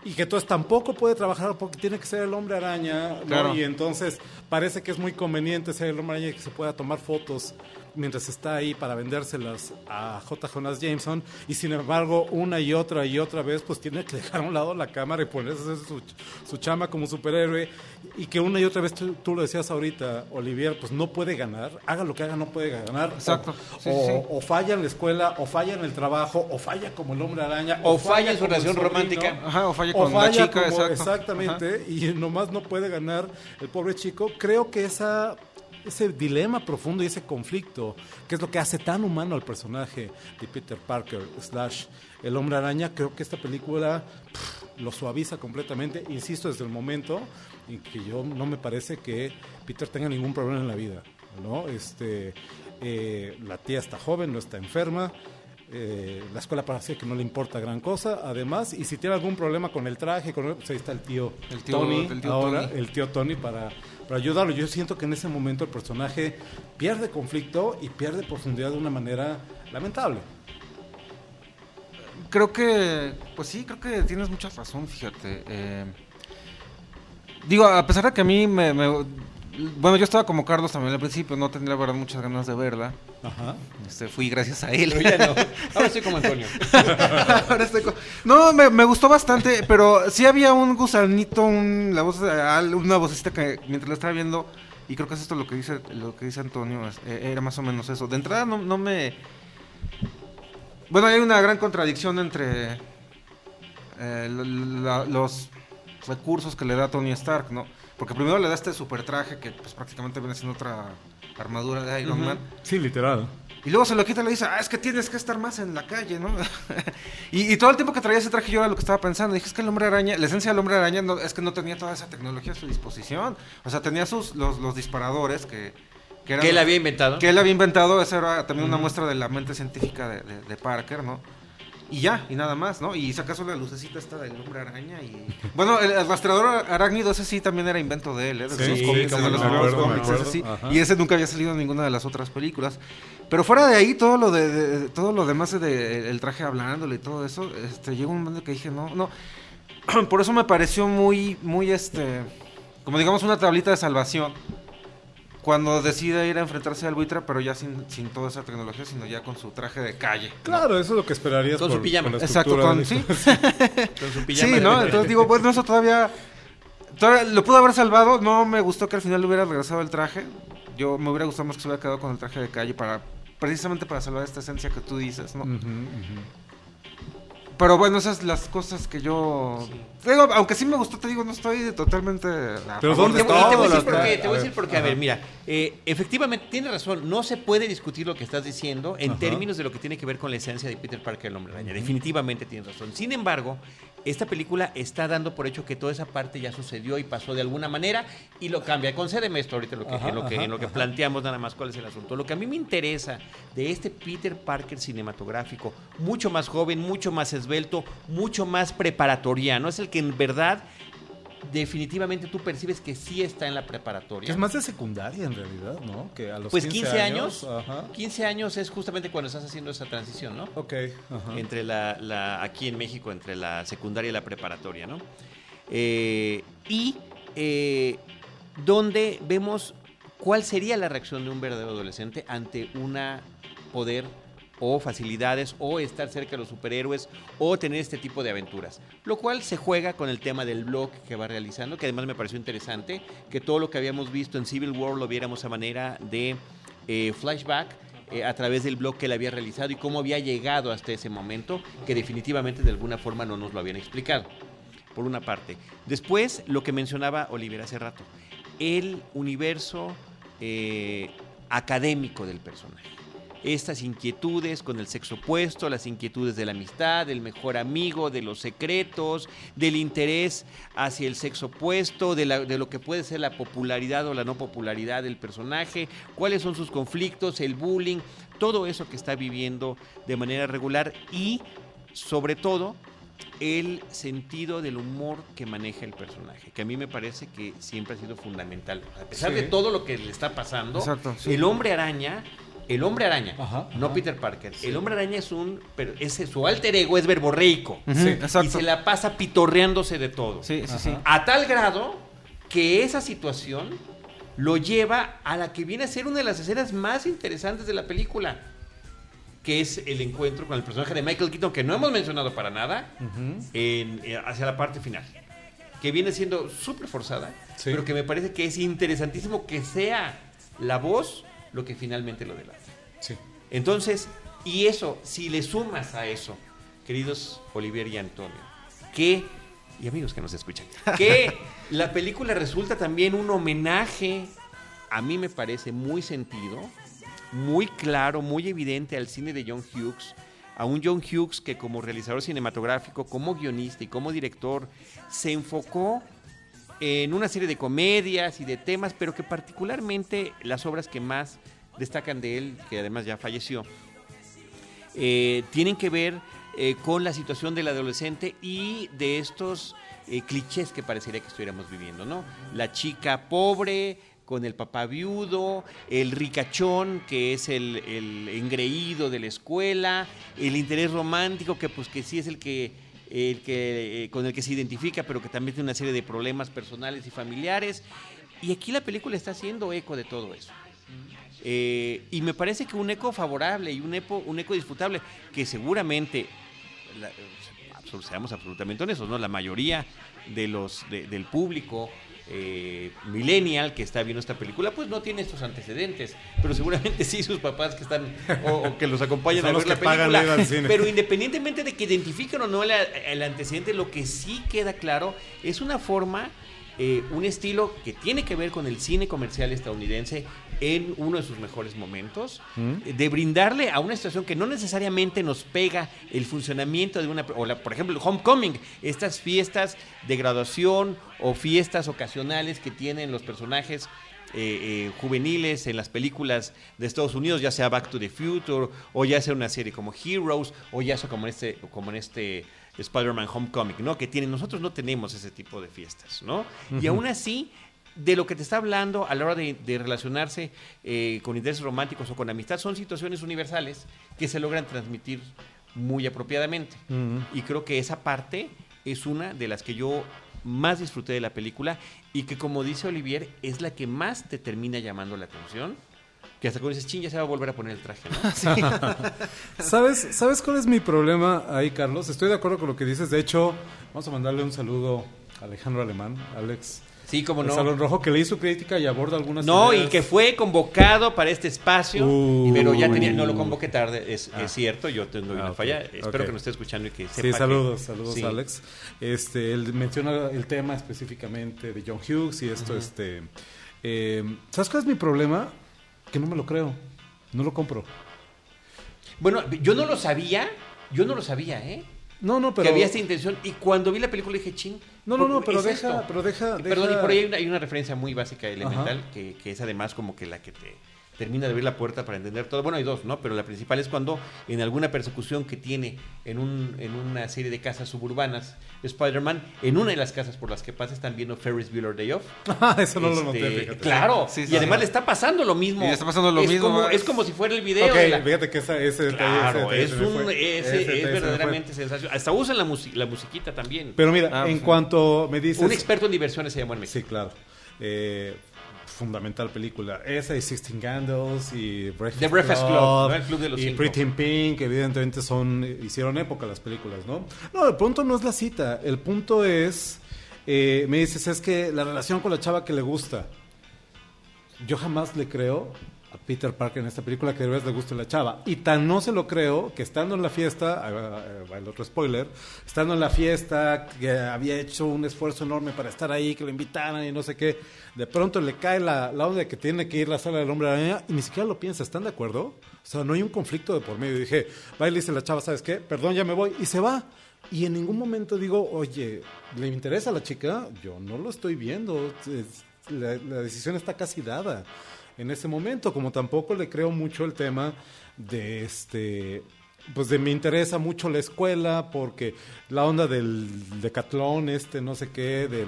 Y que entonces tampoco puede trabajar porque tiene que ser el hombre araña, ¿no? Claro. Y entonces parece que es muy conveniente ser el hombre araña y que se pueda tomar fotos mientras está ahí para vendérselas a J. Jonas Jameson y sin embargo una y otra y otra vez pues tiene que dejar a un lado la cámara y ponerse su, su chama como superhéroe y que una y otra vez tú, tú lo decías ahorita Olivier pues no puede ganar haga lo que haga no puede ganar Exacto. o, Sí, o- sí. o falla en la escuela o falla en el trabajo o falla como el hombre araña O falla en su relación sobrino, romántica. Ajá, o falla o con la falla chica, como- exacto. exactamente y nomás no puede ganar el pobre chico creo que esa ese dilema profundo y ese conflicto que es lo que hace tan humano al personaje de Peter Parker slash el hombre araña creo que esta película pff, lo suaviza completamente insisto desde el momento en que yo no me parece que Peter tenga ningún problema en la vida no este eh, la tía está joven no está enferma eh, la escuela parece que no le importa gran cosa, además, y si tiene algún problema con el traje, con pues ahí está el tío, El tío- Tony, el tío ahora, Tony. el tío Tony para, para ayudarlo. Yo siento que en ese momento el personaje pierde conflicto y pierde profundidad de una manera lamentable. Creo que, pues sí, creo que tienes mucha razón, fíjate. Eh, digo, a pesar de que a mí me, me- Bueno, yo estaba como Carlos también al principio, no tenía la verdad muchas ganas de verla. Ajá. Este, fui gracias a él. Pero ya no. <laughs> Ahora estoy como Antonio. Ahora estoy co- No, me, me gustó bastante, pero sí había un gusanito, un, la voz, una vocecita que mientras la estaba viendo, y creo que es esto lo que dice, lo que dice Antonio, es- eh, era más o menos eso. De entrada no, no me... Bueno, hay una gran contradicción entre eh, la- la- los recursos que le da Tony Stark, ¿no? Porque primero le da este super traje que pues, prácticamente viene siendo otra armadura de Iron Man. Sí, literal. Y luego se lo quita y le dice, ah, es que tienes que estar más en la calle, ¿no? <laughs> y, y todo el tiempo que traía ese traje yo era lo que estaba pensando. Dije, es que el hombre araña, la esencia del hombre araña no- es que no tenía toda esa tecnología a su disposición. O sea, tenía sus, los, los disparadores que... Que, eran- Que él había inventado. que él había inventado, esa era también una muestra de la mente científica de, de- de Parker, ¿no? Y ya, y nada más, ¿no? Y si acaso la lucecita esta del hombre araña y... Bueno, el, el rastreador arácnido, ese sí también era invento de él, ¿eh? Desde Sí, cómics, desde los no, me primeros acuerdo, cómics, ese sí. Ajá. Y ese nunca había salido en ninguna de las otras películas. Pero fuera de ahí, todo lo de, de- todo lo demás de, de- el traje hablándole y todo eso, este, llegó un momento que dije, no, no. <clears throat> Por eso me pareció muy, muy, este, como digamos una tablita de salvación cuando decide ir a enfrentarse al buitre, pero ya sin, sin toda esa tecnología, sino ya con su traje de calle. ¿no? Claro, eso es lo que esperarías Con su pijama. por la Exacto, con, <laughs> sí, Con su pijama sí, ¿no? Entonces digo, bueno, eso todavía, todavía lo pudo haber salvado. No me gustó que al final le hubiera regresado el traje. Yo me hubiera gustado más que se hubiera quedado con el traje de calle para precisamente para salvar esta esencia que tú dices, ¿no? Ujú, ujú. Pero bueno, esas las cosas que yo Te digo, aunque sí me gustó, te digo, no estoy totalmente Pero ¿dónde te, te voy a decir las- por qué, te voy a decir ver, por qué. A ver, mira, eh, efectivamente, tienes razón, no se puede discutir lo que estás diciendo en Ajá. términos de lo que tiene que ver con la esencia de Peter Parker, el hombre araña. Definitivamente tienes razón. Sin embargo, esta película está dando por hecho que toda esa parte ya sucedió y pasó de alguna manera y lo cambia. Concédeme esto ahorita lo que, Ajá, en lo que, ajá, en lo que planteamos nada más cuál es el asunto. Lo que a mí me interesa de este Peter Parker cinematográfico, mucho más joven, mucho más esbelto, mucho más preparatoriano, es el que en verdad definitivamente tú percibes que sí está en la preparatoria. Es más de secundaria en realidad, ¿no? Que a los pues 15, 15 años, Ajá. 15 años es justamente cuando estás haciendo esa transición, ¿no? Ok, ajá. Entre la, la- aquí en México, entre la secundaria y la preparatoria, ¿no? Eh, y eh, donde vemos cuál sería la reacción de un verdadero adolescente ante una poder o facilidades o estar cerca de los superhéroes o tener este tipo de aventuras. Lo cual se juega con el tema del blog que va realizando, que además me pareció interesante, que todo lo que habíamos visto en Civil War lo viéramos a manera de eh, flashback eh, a través del blog que él había realizado y cómo había llegado hasta ese momento, que definitivamente de alguna forma no nos lo habían explicado, por una parte. Después, lo que mencionaba Oliver hace rato, el universo eh, académico del personaje. Estas inquietudes con el sexo opuesto, las inquietudes de la amistad, del mejor amigo, de los secretos, del interés hacia el sexo opuesto, de, la- de lo que puede ser la popularidad o la no popularidad del personaje, cuáles son sus conflictos, el bullying, todo eso que está viviendo de manera regular y sobre todo el sentido del humor que maneja el personaje, que a mí me parece que siempre ha sido fundamental. A pesar Sí. de todo lo que le está pasando, Exacto, sí. el hombre araña, el hombre araña, Ajá, no ajá. Peter Parker, el hombre araña es un, pero ese, su alter ego es verborreico Ujú, Sí. exacto. y se la pasa pitorreándose de todo. Sí, sí, sí. A tal grado que esa situación lo lleva a la que viene a ser una de las escenas más interesantes de la película, que es el encuentro con el personaje de Michael Keaton, que no hemos mencionado para nada, en- eh, hacia la parte final. Que viene siendo súper forzada, Sí. pero que me parece que es interesantísimo que sea la voz lo que finalmente lo delata. Sí. Entonces, y eso, si le sumas a eso, queridos Olivier y Antonio, que, y amigos que nos escuchan, que <laughs> la película resulta también un homenaje, a mí me parece muy sentido, muy claro, muy evidente al cine de John Hughes, a un John Hughes que como realizador cinematográfico, como guionista y como director, se enfocó en una serie de comedias y de temas, pero que particularmente las obras que más destacan de él, que además ya falleció, eh, tienen que ver eh, con la situación del adolescente y de estos eh, clichés que parecería que estuviéramos viviendo, ¿no? La chica pobre con el papá viudo, el ricachón que es el, el engreído de la escuela, el interés romántico que pues que sí es el que el que eh, con el que se identifica, pero que también tiene una serie de problemas personales y familiares. Y aquí la película está haciendo eco de todo eso. Eh, y me parece que un eco favorable y un eco, un eco disfrutable, que seguramente, la- seamos absolutamente honestos, ¿no? la mayoría de los, de- del público eh, millennial que está viendo esta película, pues no tiene estos antecedentes, pero seguramente sí sus papás que están o, o que los acompañan a los ver la película. ir al cine. Pero independientemente de que identifiquen o no el, el antecedente, lo que sí queda claro es una forma, eh, un estilo que tiene que ver con el cine comercial estadounidense en uno de sus mejores momentos, eh, de brindarle a una situación que no necesariamente nos pega el funcionamiento de una, o la- por ejemplo, el homecoming, estas fiestas de graduación o fiestas ocasionales que tienen los personajes eh, eh, juveniles en las películas de Estados Unidos, ya sea Back to the Future, o ya sea una serie como Heroes, o ya sea como en este, como en este Spider-Man Homecoming, ¿no? Que tienen, nosotros no tenemos ese tipo de fiestas, ¿no? Y aún así, de lo que te está hablando a la hora de, de relacionarse eh, con intereses románticos o con amistad, son situaciones universales que se logran transmitir muy apropiadamente. Y creo que esa parte es una de las que yo más disfruté de la película y que como dice Olivier es la que más te termina llamando la atención. Que hasta cuando dices, ching, ya se va a volver a poner el traje, ¿no? <laughs> <laughs> ¿Sabes, ¿Sabes cuál es mi problema ahí, Carlos? Estoy de acuerdo con lo que dices. De hecho, vamos a mandarle un saludo a Alejandro Alemán, Alex. Sí, como no. Salón Rojo, que le hizo crítica y aborda algunas No, y que fue convocado para este espacio, Uh. pero ya tenía, no lo convoqué tarde, es, es cierto, yo tengo una Ah, falla. Espero que nos esté escuchando y que sepa Sí, que- saludos, saludos Sí. Alex. Este, él menciona el tema específicamente de John Hughes y esto, este, eh, ¿sabes cuál es mi problema? Que no me lo creo, no lo compro. Bueno, yo no lo sabía, yo no lo sabía, ¿eh? No, no, pero que había esta intención y cuando vi la película dije, ching. No, no, no, ¿por- pero es deja- esto? pero deja- Y Perdón, deja- y por ahí hay una, hay una referencia muy básica, elemental, que, que es además como que la que te termina de abrir la puerta para entender todo. Bueno, hay dos, ¿no? Pero la principal es cuando en alguna persecución que tiene en, un, en una serie de casas suburbanas, Spider-Man, en una de las casas por las que pasa están viendo Ferris Bueller Day Off. <laughs> Ah, eso no lo Este, noté, fíjate. Claro, Sí, sí, y además sí. le está pasando lo mismo. Y le está pasando lo es mismo, es como si fuera el video. Ok, de la- fíjate que esa, ese detalle, ese Claro, es, un, ese es se verdaderamente sensacional. Hasta usan la, musi- la musiquita también. Pero mira, Ah, en cuanto me dices... un experto en diversiones se llamó en México. Sí, claro. Eh, fundamental película. Esa y Sixteen Candles y Breakfast, The Breakfast Club, ¿no? El Club de los y Cinco. Pretty in Pink, evidentemente son hicieron época las películas, ¿no? No, el punto no es la cita, el punto es eh, me dices es que la relación con la chava que le gusta. Yo jamás le creo a Peter Parker en esta película que de verdad le guste la chava. Y tan no se lo creo que estando en la fiesta, ahí va el otro spoiler, estando en la fiesta, que había hecho un esfuerzo enorme para estar ahí, que lo invitaran y no sé qué, de pronto le cae la, la onda de que tiene que ir a la sala del hombre y ni siquiera lo piensa, ¿están de acuerdo? O sea, no hay un conflicto de por medio. Dije, va y dice la chava, ¿sabes qué? Perdón, ya me voy. Y se va. Y en ningún momento digo, oye, ¿le interesa a la chica? Yo no lo estoy viendo. La decisión está casi dada en ese momento. Como tampoco le creo mucho el tema de este. Pues de me interesa mucho la escuela porque la onda del decatlón, este no sé qué, del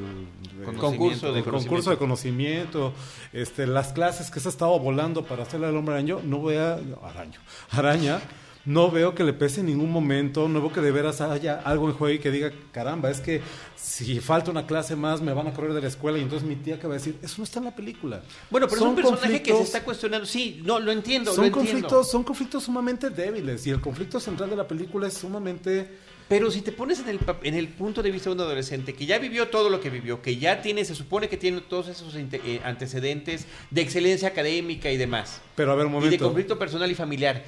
del- Concurso de el concurso de conocimiento, este, las clases que se ha estado volando para hacerle al hombre araño, no vea, araño, araña, no veo que le pese en ningún momento, no veo que de veras haya algo en juego y que diga, caramba, es que si falta una clase más me van a correr de la escuela y entonces mi tía que va a decir, eso no está en la película. Bueno, pero Son es un personaje que se está cuestionando. Sí, no, lo entiendo, son lo entiendo. conflictos, son conflictos sumamente débiles y el conflicto central de la película es sumamente Pero si te pones en el, en el punto de vista de un adolescente que ya vivió todo lo que vivió, que ya tiene, se supone que tiene todos esos eh, antecedentes de excelencia académica y demás, Pero a ver, un y de momento. conflicto personal y familiar,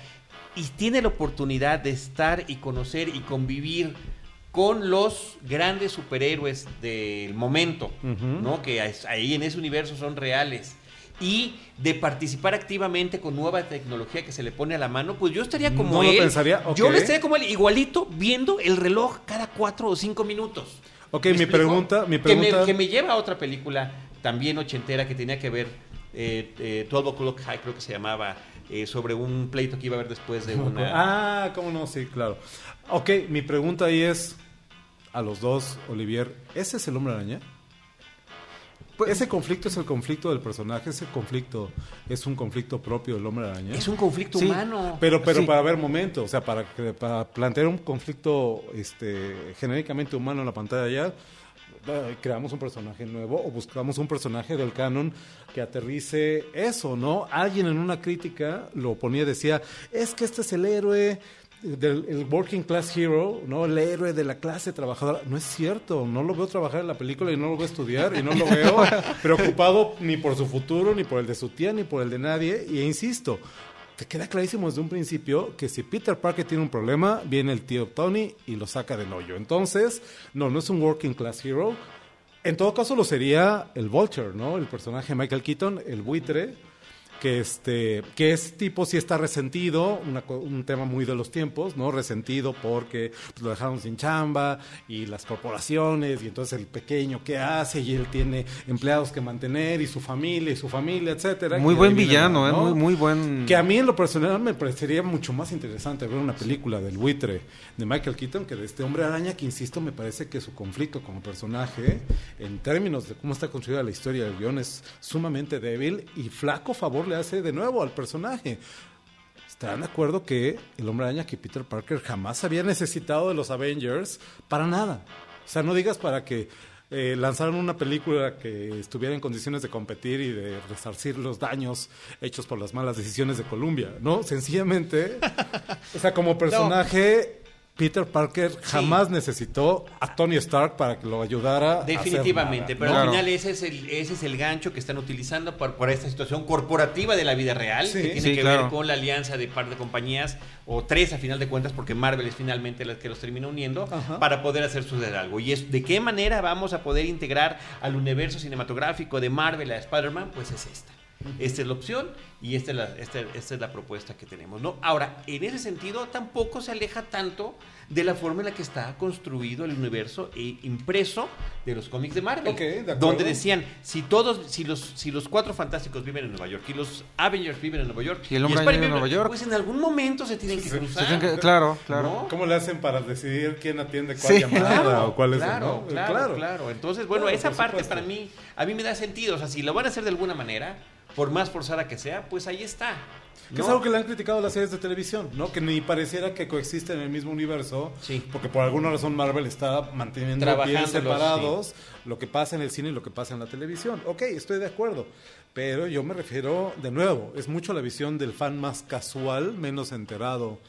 y tiene la oportunidad de estar y conocer y convivir con los grandes superhéroes del momento. ¿no? Que ahí en ese universo son reales. Y de participar activamente con nueva tecnología que se le pone a la mano, pues yo estaría como No lo él. pensaría, Yo ok. le estaría como él, igualito, viendo el reloj cada cuatro o cinco minutos. Ok, ¿Me mi explico? pregunta- mi Que me- pregunta- Que me, lleva a otra película también ochentera que tenía que ver, eh, eh, 12 O'Clock High creo que se llamaba, eh, sobre un pleito que iba a haber después de <laughs> una... Ah, cómo no, sí, claro. Ok, mi pregunta ahí es a los dos, Olivier, ¿ese es el hombre araña? Pues- ese conflicto es el conflicto del personaje, ese conflicto es un conflicto propio del hombre araña. Es un conflicto Sí, humano. Pero, pero Sí. para ver momento, o sea, para, para plantear un conflicto este, genéricamente humano en la pantalla ya, eh, creamos un personaje nuevo o buscamos un personaje del canon que aterrice eso, ¿no? Alguien en una crítica lo ponía decía, es que este es el héroe del el working class hero, ¿no? El héroe de la clase trabajadora. No es cierto, no lo veo trabajar en la película y no lo veo estudiar y no lo veo <laughs> preocupado ni por su futuro, ni por el de su tía, ni por el de nadie. Y insisto, te queda clarísimo desde un principio que si Peter Parker tiene un problema, viene el tío Tony y lo saca del hoyo. Entonces, no, no es un working class hero. En todo caso lo sería el Vulture, ¿no? El personaje Michael Keaton, el buitre, que este que es tipo si está resentido, una un tema muy de los tiempos, ¿no? Resentido porque pues, lo dejaron sin chamba y las corporaciones y entonces el pequeño qué hace y él tiene empleados que mantener y su familia y su familia, etcétera. Muy buen villano, ¿eh? Muy, muy buen... Que a mí en lo personal me parecería mucho más interesante ver una película del buitre de Michael Keaton que de este hombre araña que, insisto, me parece que su conflicto como personaje, en términos de cómo está construida la historia del guion, es sumamente débil y flaco favor le hace de nuevo al personaje. ¿Estarán de acuerdo que el hombre araña que Peter Parker jamás había necesitado de los Avengers para nada? O sea, no digas para que eh, lanzaran una película que estuviera en condiciones de competir y de resarcir los daños hechos por las malas decisiones de Columbia, ¿no? Sencillamente, <laughs> o sea, como personaje, Peter Parker jamás necesitó a Tony Stark para que lo ayudara. a hacer Definitivamente, nada, pero al final ese es el ese es el gancho que están utilizando por, por esta situación corporativa de la vida real Sí, que tiene sí, que claro. ver con la alianza de par de compañías o tres a final de cuentas porque Marvel es finalmente la que los termina uniendo Ajá. para poder hacer suceder algo y es de qué manera vamos a poder integrar al universo cinematográfico de Marvel a Spider-Man pues es esta esta es la opción y esta es la, esta, esta es la propuesta que tenemos. ¿no? Ahora, en ese sentido, tampoco se aleja tanto de la forma en la que está construido el universo e impreso de los cómics de Marvel. Ok, de acuerdo. donde decían, si todos, si los, si los cuatro fantásticos viven en Nueva York y los Avengers viven en Nueva York Y el hombre vive en Nueva York. pues en algún momento se tienen que Se cruzar. tienen que- claro, claro. ¿no? ¿Cómo le hacen para decidir quién atiende cuál Sí. llamada Claro, o cuál es claro, ¿no? claro, claro, Entonces, bueno, Claro, esa parte supuesto. para mí, a mí me da sentido. O sea, si lo van a hacer de alguna manera, por más forzada que sea, pues ahí está. Que es algo que le han criticado las series de televisión, ¿no? Que ni pareciera que coexisten en el mismo universo. Sí. Porque por alguna razón Marvel está manteniendo bien separados lo que pasa en el cine y lo que pasa en la televisión. Ok, estoy de acuerdo. Pero yo me refiero, de nuevo, es mucho la visión del fan más casual, menos enterado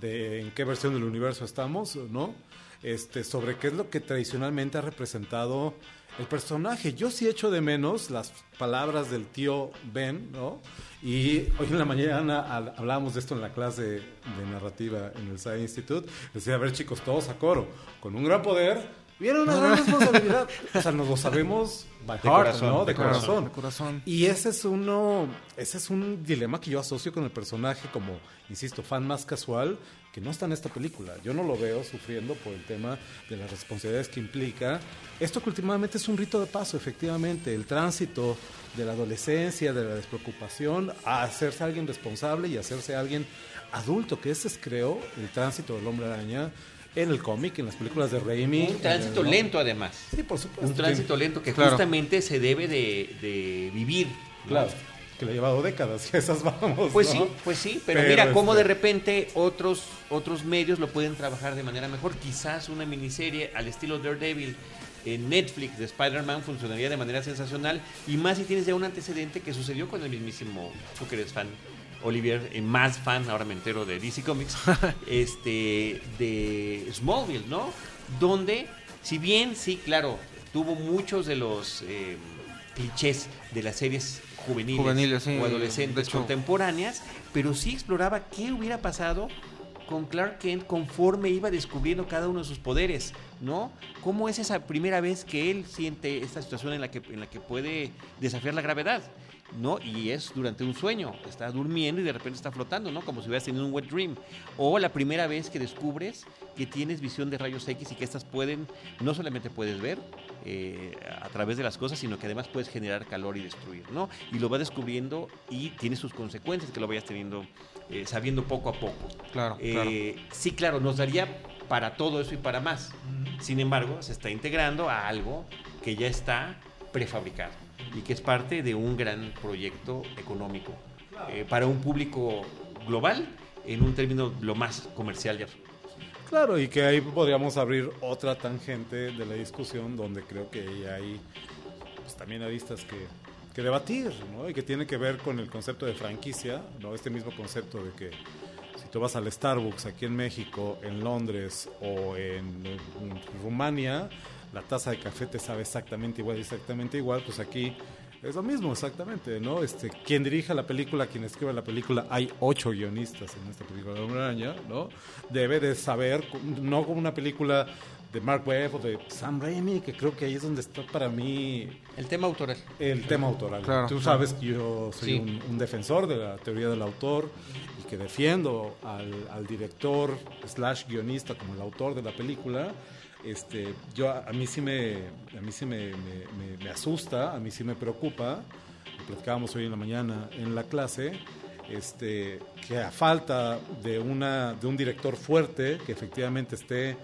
de en qué versión del universo estamos, ¿no? Este, sobre qué es lo que tradicionalmente ha representado el personaje. Yo sí echo de menos las palabras del tío Ben, ¿no? Y hoy en la mañana hablábamos de esto en la clase de narrativa en el Science Institute. Decía, a ver chicos, todos a coro, con un gran poder viene una gran responsabilidad. <laughs> O sea, nos lo sabemos by De heart, corazón, ¿no? de De Claro, corazón. de corazón. Y ese es uno, ese es un dilema que yo asocio con el personaje como, insisto, fan más casual, que no está en esta película. Yo no lo veo sufriendo por el tema de las responsabilidades que implica. Esto que últimamente es un rito de paso, efectivamente, el tránsito de la adolescencia, de la despreocupación, a hacerse alguien responsable y hacerse alguien adulto, que ese es, creo, el tránsito del hombre araña en el cómic, en las películas de Raimi. Un tránsito lento, además. Sí, por supuesto. Un tránsito lento que Claro. justamente se debe de, de vivir. ¿no? Claro, que le ha llevado décadas, <laughs> y esas vamos. Pues ¿no? sí, pues sí, pero, Pero mira cómo este- de repente otros otros medios lo pueden trabajar de manera mejor. Quizás una miniserie al estilo Daredevil en Netflix de Spider-Man funcionaría de manera sensacional y más si tienes ya un antecedente que sucedió con el mismísimo, tú que eres fan, Olivier, eh, más fan, ahora me entero de DC Comics, <laughs> este de Smallville, ¿no? Donde, si bien sí, claro, tuvo muchos de los eh, clichés de las series juveniles, Juveniles, sí, o adolescentes contemporáneas, pero sí exploraba qué hubiera pasado con Clark Kent conforme iba descubriendo cada uno de sus poderes, ¿no? ¿Cómo es esa primera vez que él siente esta situación en la que, en la que puede desafiar la gravedad? ¿No? Y es durante un sueño, está durmiendo y de repente está flotando, ¿no? Como si hubieras tenido un wet dream. O la primera vez que descubres que tienes visión de rayos X y que estas pueden, no solamente puedes ver eh, a través de las cosas, sino que además puedes generar calor y destruir, ¿no? Y lo vas descubriendo y tiene sus consecuencias que lo vayas teniendo, eh, sabiendo poco a poco. Claro, Eh, Sí, claro, nos daría para todo eso y para más. Sin embargo, se está integrando a algo que ya está prefabricado y que es parte de un gran proyecto económico eh, para un público global en un término lo más comercial y absoluto. Claro, y que ahí podríamos abrir otra tangente de la discusión donde creo que hay pues, también aristas que, que debatir, ¿no? Y que tiene que ver con el concepto de franquicia, ¿no? Este mismo concepto de que si tú vas al Starbucks aquí en México, en Londres o en, en Rumania, la taza de café te sabe exactamente igual, exactamente igual, pues aquí es lo mismo, exactamente, ¿no? Este, quien dirija la película, quien escribe la película, hay ocho guionistas en esta película de Hombre Araña, ¿no? Debe de saber, no como una película de Mark Webb o de Sam Raimi, que creo que ahí es donde está para mí El tema autoral. el tema autoral. Claro, Tú claro. sabes que yo soy Sí. un, un defensor de la teoría del autor y que defiendo al, al director slash guionista como el autor de la película. Este, yo a, mí sí me a mí sí me asusta, a mí sí me preocupa. Lo platicábamos hoy en la mañana en la clase. Este, que a falta de una de un director fuerte que efectivamente esté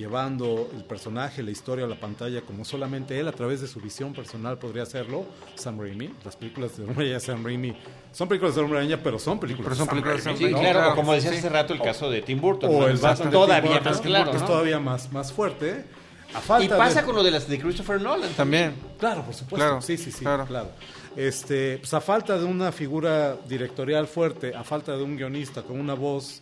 llevando el personaje, la historia a la pantalla como solamente él a través de su visión personal podría hacerlo, Sam Raimi. Las películas de Hombre Araña de Sam Raimi son películas de Hombre Araña, pero son películas Pero son de Sam películas de Raimi, Sí, Sam ¿no? claro, como decías sí. hace rato, el caso de Tim Burton. O ¿no? el Es Batman de todavía Tim Burton, más claro, es todavía más, más fuerte. A Y pasa de- con lo de las de Christopher Nolan. También. Claro, por supuesto. Claro, sí, sí, sí, claro. claro. Este, pues a falta de una figura directorial fuerte, a falta de un guionista con una voz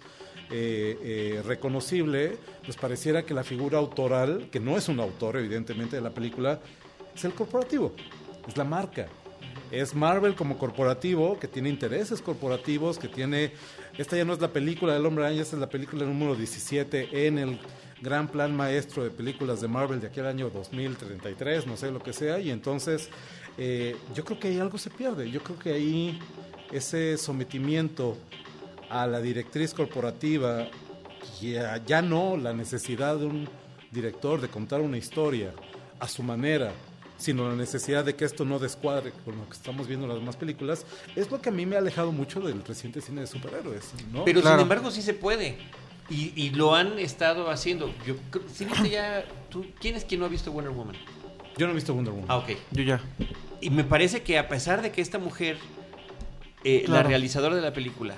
eh, eh, reconocible, pues pareciera que la figura autoral, que no es un autor evidentemente de la película, es el corporativo, es la marca. Es Marvel como corporativo, que tiene intereses corporativos, que tiene... Esta ya no es la película del Hombre Araña, esta es la película número 17 en el gran plan maestro de películas de Marvel de aquel año 2033, no sé lo que sea, y entonces eh, yo creo que ahí algo se pierde, yo creo que ahí ese sometimiento a la directriz corporativa, ya, ya no la necesidad de un director de contar una historia a su manera, sino la necesidad de que esto no descuadre con lo que estamos viendo en las demás películas, es lo que a mí me ha alejado mucho del reciente cine de superhéroes, ¿no? Pero Claro. sin embargo sí se puede. Y, y lo han estado haciendo. Yo, ¿sí viste ya, tú, ¿Quién es quien no ha visto Wonder Woman? Yo no he visto Wonder Woman. Ah, ok. Yo ya. Y me parece que a pesar de que esta mujer, eh, la realizadora de la película,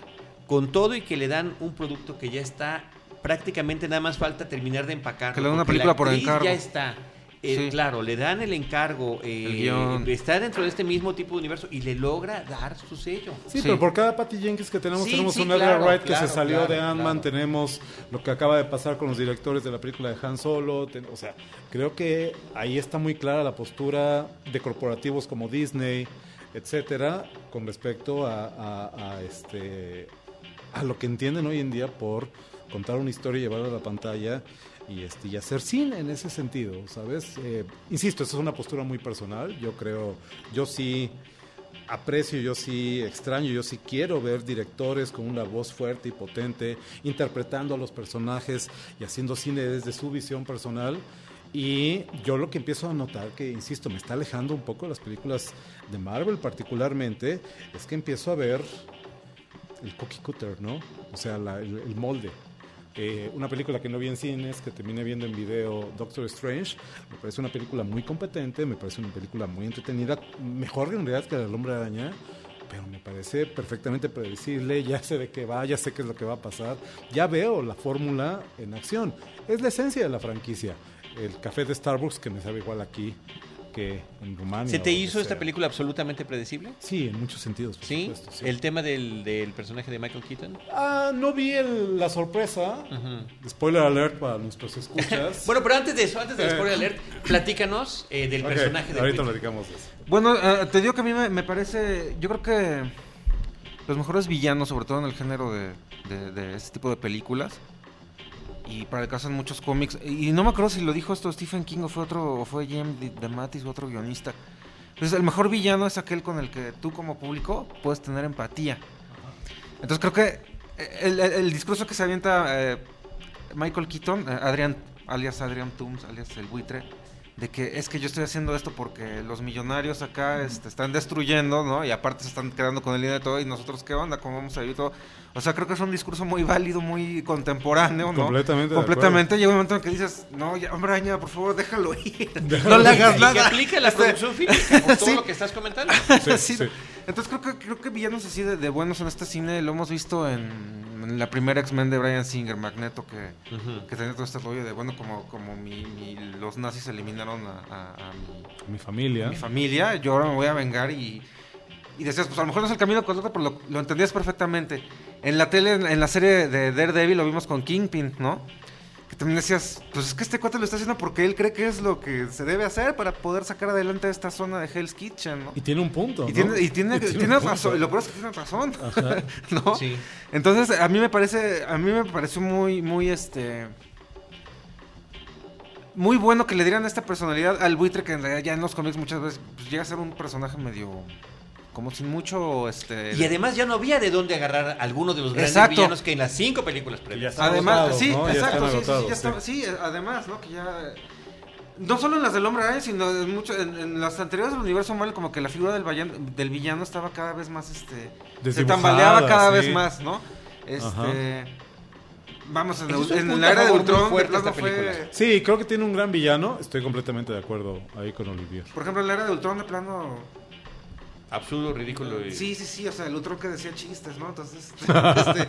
con todo y que le dan un producto que ya está, prácticamente nada más falta terminar de empacar. Que le dan una película por encargo. Ya está. eh, Sí. claro, le dan el encargo, eh, El guion. está dentro de este mismo tipo de universo y le logra dar su sello. Sí, Sí. pero por cada Patty Jenkins que tenemos, Sí, tenemos sí, un Edgar claro, Wright que claro, se salió claro, de Ant-Man, claro. tenemos lo que acaba de pasar con los directores de la película de Han Solo, ten- o sea, creo que ahí está muy clara la postura de corporativos como Disney, etcétera, con respecto a, a- a, este a lo que entienden hoy en día por contar una historia y llevarla a la pantalla y este y hacer cine en ese sentido, ¿sabes? Eh, insisto, esa es una postura muy personal. Yo creo, yo sí aprecio, yo sí extraño, yo sí quiero ver directores con una voz fuerte y potente, interpretando a los personajes y haciendo cine desde su visión personal. Y yo lo que empiezo a notar, que insisto, me está alejando un poco de las películas de Marvel particularmente, es que empiezo a ver el cookie cutter, ¿no? O sea, la- el, molde. Eh, una película que no vi en cines, que terminé viendo en video, Doctor Strange, me parece una película muy competente, me parece una película muy entretenida, mejor en realidad que El Hombre Araña, pero me parece perfectamente predecible, ya sé de qué va, ya sé qué es lo que va a pasar, ya veo la fórmula en acción. Es la esencia de la franquicia. El café de Starbucks que me sabe igual aquí que en Rumania. ¿Se te hizo esta sea. película absolutamente predecible? Sí, en muchos sentidos, por ¿Sí? supuesto, sí. El tema del, del personaje de Michael Keaton. Ah, no vi el- la sorpresa. Spoiler alert para nuestros escuchas. <laughs> Bueno, pero antes de eso, antes del Eh. spoiler alert, platícanos eh, del personaje de Ahorita platicamos de eso. Bueno, eh, te digo que a mí me, me parece. Yo creo que los mejores villanos, sobre todo en el género de, de, de este tipo de películas, y para el caso en muchos cómics, y no me acuerdo si lo dijo esto Stephen King o fue otro, o fue Jim DeMatteis o otro guionista. Entonces, el mejor villano es aquel con el que tú, como público, puedes tener empatía. Entonces, creo que el, el- el discurso que se avienta eh, Michael Keaton, eh, Adrian, alias Adrian Toomes, alias el buitre, de que es que yo estoy haciendo esto porque los millonarios acá este, están destruyendo, ¿no? Y aparte se están quedando con el dinero de todo y nosotros qué onda, cómo vamos a vivir todo. O sea, creo que es un discurso muy válido, muy contemporáneo, ¿no? Completamente Completamente. Llega un momento en que dices, no, ya, hombre, araña, por favor, déjalo ir. <laughs> Déjalo no le hagas Y nada. que <laughs> aplica la Este, producción fílmica, por todo <laughs> Sí. lo que estás comentando. Sí, Sí, sí. Entonces creo que creo que villanos así de, de buenos en este cine lo hemos visto en, en la primera X-Men de Brian Singer, Magneto, que, que tenía todo este rollo de, bueno, como, como mi, mi- los nazis eliminaron a, a- a mi, Mi familia. mi familia, yo ahora me voy a vengar y, y decías, pues a lo mejor no es el camino correcto, pero lo, lo entendías perfectamente. En la tele, en la serie de Daredevil lo vimos con Kingpin, ¿no? También decías, pues es que este cuate lo está haciendo porque él cree que es lo que se debe hacer para poder sacar adelante esta zona de Hell's Kitchen, ¿no? Y tiene un punto. Y ¿no? tiene, y tiene, <laughs> tiene razón, y lo peor es que tiene razón, Ajá. <laughs> ¿no? Sí. Entonces, a mí me parece, a mí me pareció muy, muy, este, muy bueno que le dieran esta personalidad al buitre que en realidad ya en los cómics muchas veces pues, llega a ser un personaje medio, como sin mucho, este... Y además ya no había de dónde agarrar alguno de los grandes Exacto. villanos que en las cinco películas previas. Además, sí, exacto, sí, sí, sí, agotados, ya está- sí, además, ¿no? Que ya... No solo en las del Hombre Araña, sino en, mucho, en, en las anteriores del universo Marvel, como que la figura del, vallan- del villano estaba cada vez más, este... Se tambaleaba cada sí. vez más, ¿no? Ajá. Este... Vamos, en, es en la era de Ultron, fuerte fue... Sí, creo que tiene un gran villano. Estoy completamente de acuerdo ahí con Olivier. Por ejemplo, en la era de Ultron, de plano... Absurdo, ridículo. Y... Sí, sí, sí, o sea, el Ultron que decía chistes, ¿no? Entonces, <laughs> este,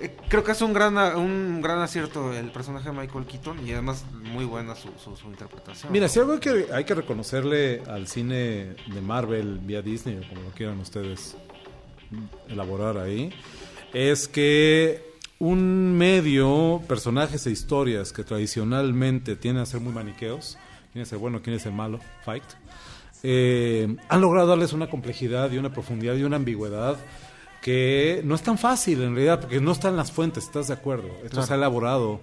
eh, creo que es un gran, a- un gran acierto el personaje de Michael Keaton y además muy buena su, su, su interpretación. Mira, ¿no? si algo hay que, hay que reconocerle al cine de Marvel vía Disney, o como lo quieran ustedes elaborar ahí, es que un medio, personajes e historias que tradicionalmente tienen a ser muy maniqueos, quién es el bueno, quién es el malo, fight, eh, han logrado darles una complejidad y una profundidad y una ambigüedad que no es tan fácil en realidad, porque no están las fuentes, ¿estás de acuerdo? Esto Claro. se ha elaborado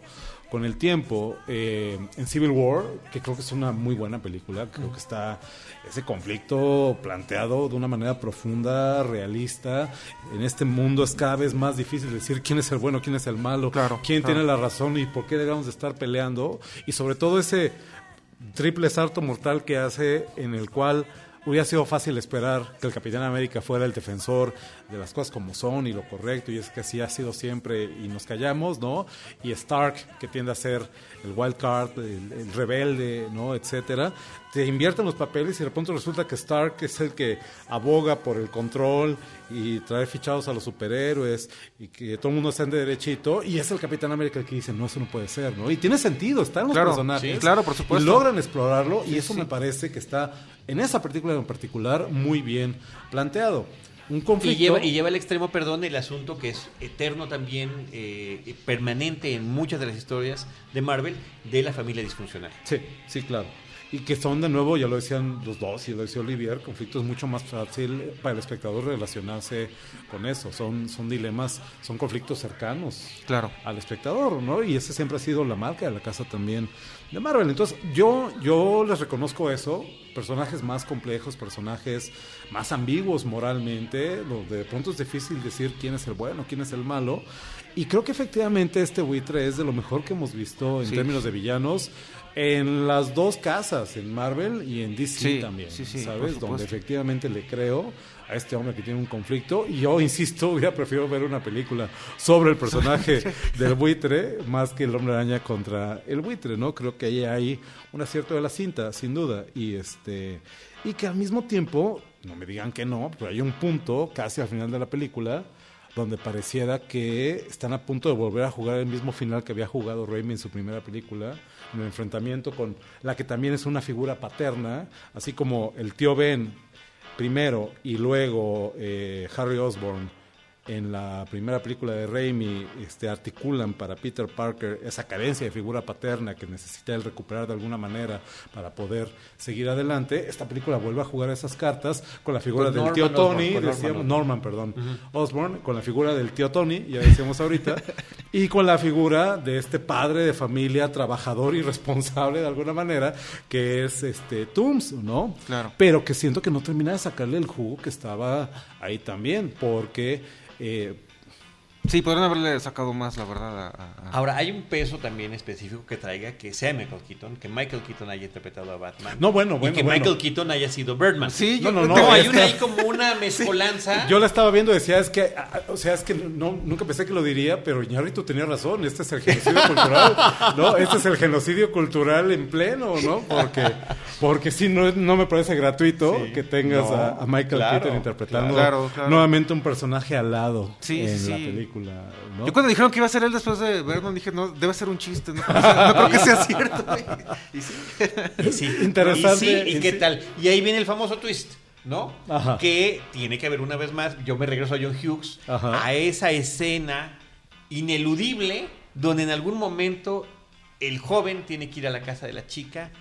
con el tiempo eh, en Civil War, que creo que es una muy buena película, creo que está ese conflicto planteado de una manera profunda, realista. En este mundo es cada vez más difícil decir quién es el bueno, quién es el malo, Claro, quién claro. tiene la razón y por qué debemos de estar peleando. Y sobre todo ese triple salto mortal que hace en el cual hubiera sido fácil esperar que el Capitán América fuera el defensor de las cosas como son y lo correcto, y es que así ha sido siempre, y nos callamos, ¿no? Y Stark, que tiende a ser el wild card, el, el rebelde, ¿no? Etcétera. Te invierten los papeles y de pronto resulta que Stark es el que aboga por el control y traer fichados a los superhéroes y que todo el mundo esté en derechito, y es el Capitán América el que dice, no, eso no puede ser, ¿no? Y tiene sentido, están los Claro, personajes. sí, claro, por supuesto. Y logran explorarlo y eso me parece que está en esa película en particular muy bien planteado. Un Y conflicto. lleva, y lleva al extremo, perdón, el asunto que es eterno también, eh, permanente en muchas de las historias de Marvel, de la familia disfuncional. Sí, sí, claro. Y que son de nuevo, ya lo decían los dos y lo decía Olivier, conflictos mucho más fácil para el espectador relacionarse con eso. Son, son dilemas, son conflictos cercanos Claro. al espectador, ¿no? Y esa siempre ha sido la marca de la casa también de Marvel. Entonces, yo, yo les reconozco eso, personajes más complejos, personajes más ambiguos moralmente, donde de pronto es difícil decir quién es el bueno, quién es el malo. Y creo que efectivamente este buitre es de lo mejor que hemos visto en Sí. términos de villanos en las dos casas, en Marvel y en DC Sí, también, sí, sí, por ¿sabes? Donde efectivamente le creo a este hombre que tiene un conflicto y yo <laughs> insisto, hubiera preferido ver una película sobre el personaje <laughs> del buitre más que el hombre araña contra el buitre, ¿no? Creo que ahí hay un acierto de la cinta, sin duda, y este y que al mismo tiempo, no me digan que no, pero hay un punto casi al final de la película donde pareciera que están a punto de volver a jugar el mismo final que había jugado Raimi en su primera película, en el enfrentamiento con la que también es una figura paterna, así como el tío Ben primero y luego eh, Harry Osborn en la primera película de Raimi este, articulan para Peter Parker esa carencia de figura paterna que necesita él recuperar de alguna manera para poder seguir adelante. Esta película vuelve a jugar esas cartas con la figura Con del Norman tío Tony, decíamos. Norman, perdón, Osborn, con la figura del tío Tony, ya decíamos ahorita, <laughs> y con la figura de este padre de familia, trabajador y responsable de alguna manera, que es este Tooms, ¿no? Claro. Pero que siento que no termina de sacarle el jugo que estaba ahí también, porque eh, Sí, podrían haberle sacado más, la verdad. a- a- Ahora, hay un peso también específico que traiga que sea Michael Keaton, que Michael Keaton haya interpretado a Batman. No, bueno, bueno, Y que bueno. Michael Keaton haya sido Birdman. Sí, No, yo- no, no, No, hay una ahí como una <laughs> mezcolanza. Yo la estaba viendo y decía, es que, ah, o sea, es que no, nunca pensé que lo diría, pero Iñárritu tenía razón, este es el genocidio <laughs> cultural, ¿no? Este es el genocidio cultural en pleno, ¿no? Porque, porque sí, no, no me parece gratuito Sí. que tengas No, a, a Michael claro, Keaton interpretando claro, claro. nuevamente un personaje alado Sí, en sí, la sí. Película, ¿no? Yo cuando dijeron que iba a ser él después de Bergman dije, no, debe ser un chiste, no creo que sea, <laughs> no creo que sea cierto. Y sí. Y sí. Interesante, Y, sí, ¿y y qué sí. tal? Y ahí viene el famoso twist, ¿no? Ajá. Que tiene que haber una vez más, yo me regreso a John Hughes, Ajá. a esa escena ineludible donde en algún momento el joven tiene que ir a la casa de la chica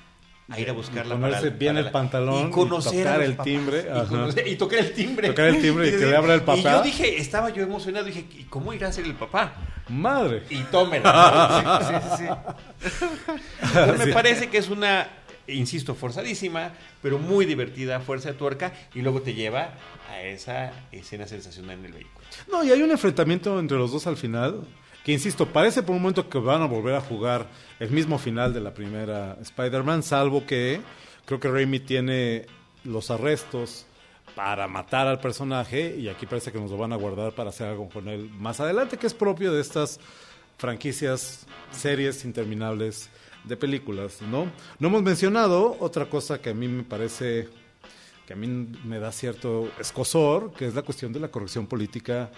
a ir a buscarla ponerse para, bien para el la- pantalón y conocer y tocar el papás. timbre, y, conocer- y tocar el timbre Tocar el timbre y que le abra el <laughs> y papá. yo dije estaba yo emocionado dije ¿y cómo irá a ser el papá? Madre. y tómela ¿no? <laughs> Sí, sí, sí. Entonces, me parece que es una, insisto, forzadísima, pero muy divertida, fuerza de tuerca, y luego te lleva a esa escena sensacional en el vehículo. No, y hay un enfrentamiento entre los dos al final, que insisto, parece por un momento que van a volver a jugar el mismo final de la primera Spider-Man, salvo que creo que Raimi tiene los arrestos para matar al personaje y aquí parece que nos lo van a guardar para hacer algo con él más adelante, que es propio de estas franquicias, series interminables de películas, ¿no? No hemos mencionado otra cosa que a mí me parece que a mí me da cierto escosor, que es la cuestión de la corrección política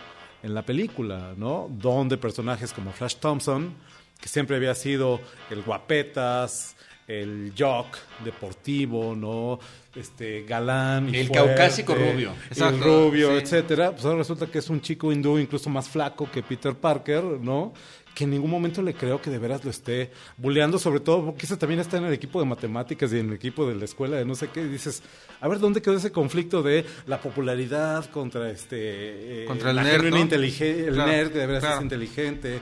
en la película, ¿no? Donde personajes como Flash Thompson, que siempre había sido el guapetas, el jock deportivo, ¿no? Este galán y El fuerte, caucásico rubio. y el Exacto, rubio, sí. etcétera. Pues ahora resulta que es un chico hindú incluso más flaco que Peter Parker, ¿no? Que en ningún momento le creo que de veras lo esté bulleando, sobre todo porque ese también está en el equipo de matemáticas y en el equipo de la escuela de no sé qué. Y dices, a ver, ¿dónde quedó ese conflicto de la popularidad contra este... eh, Contra el la nerd, el Claro, nerd que de veras claro. es inteligente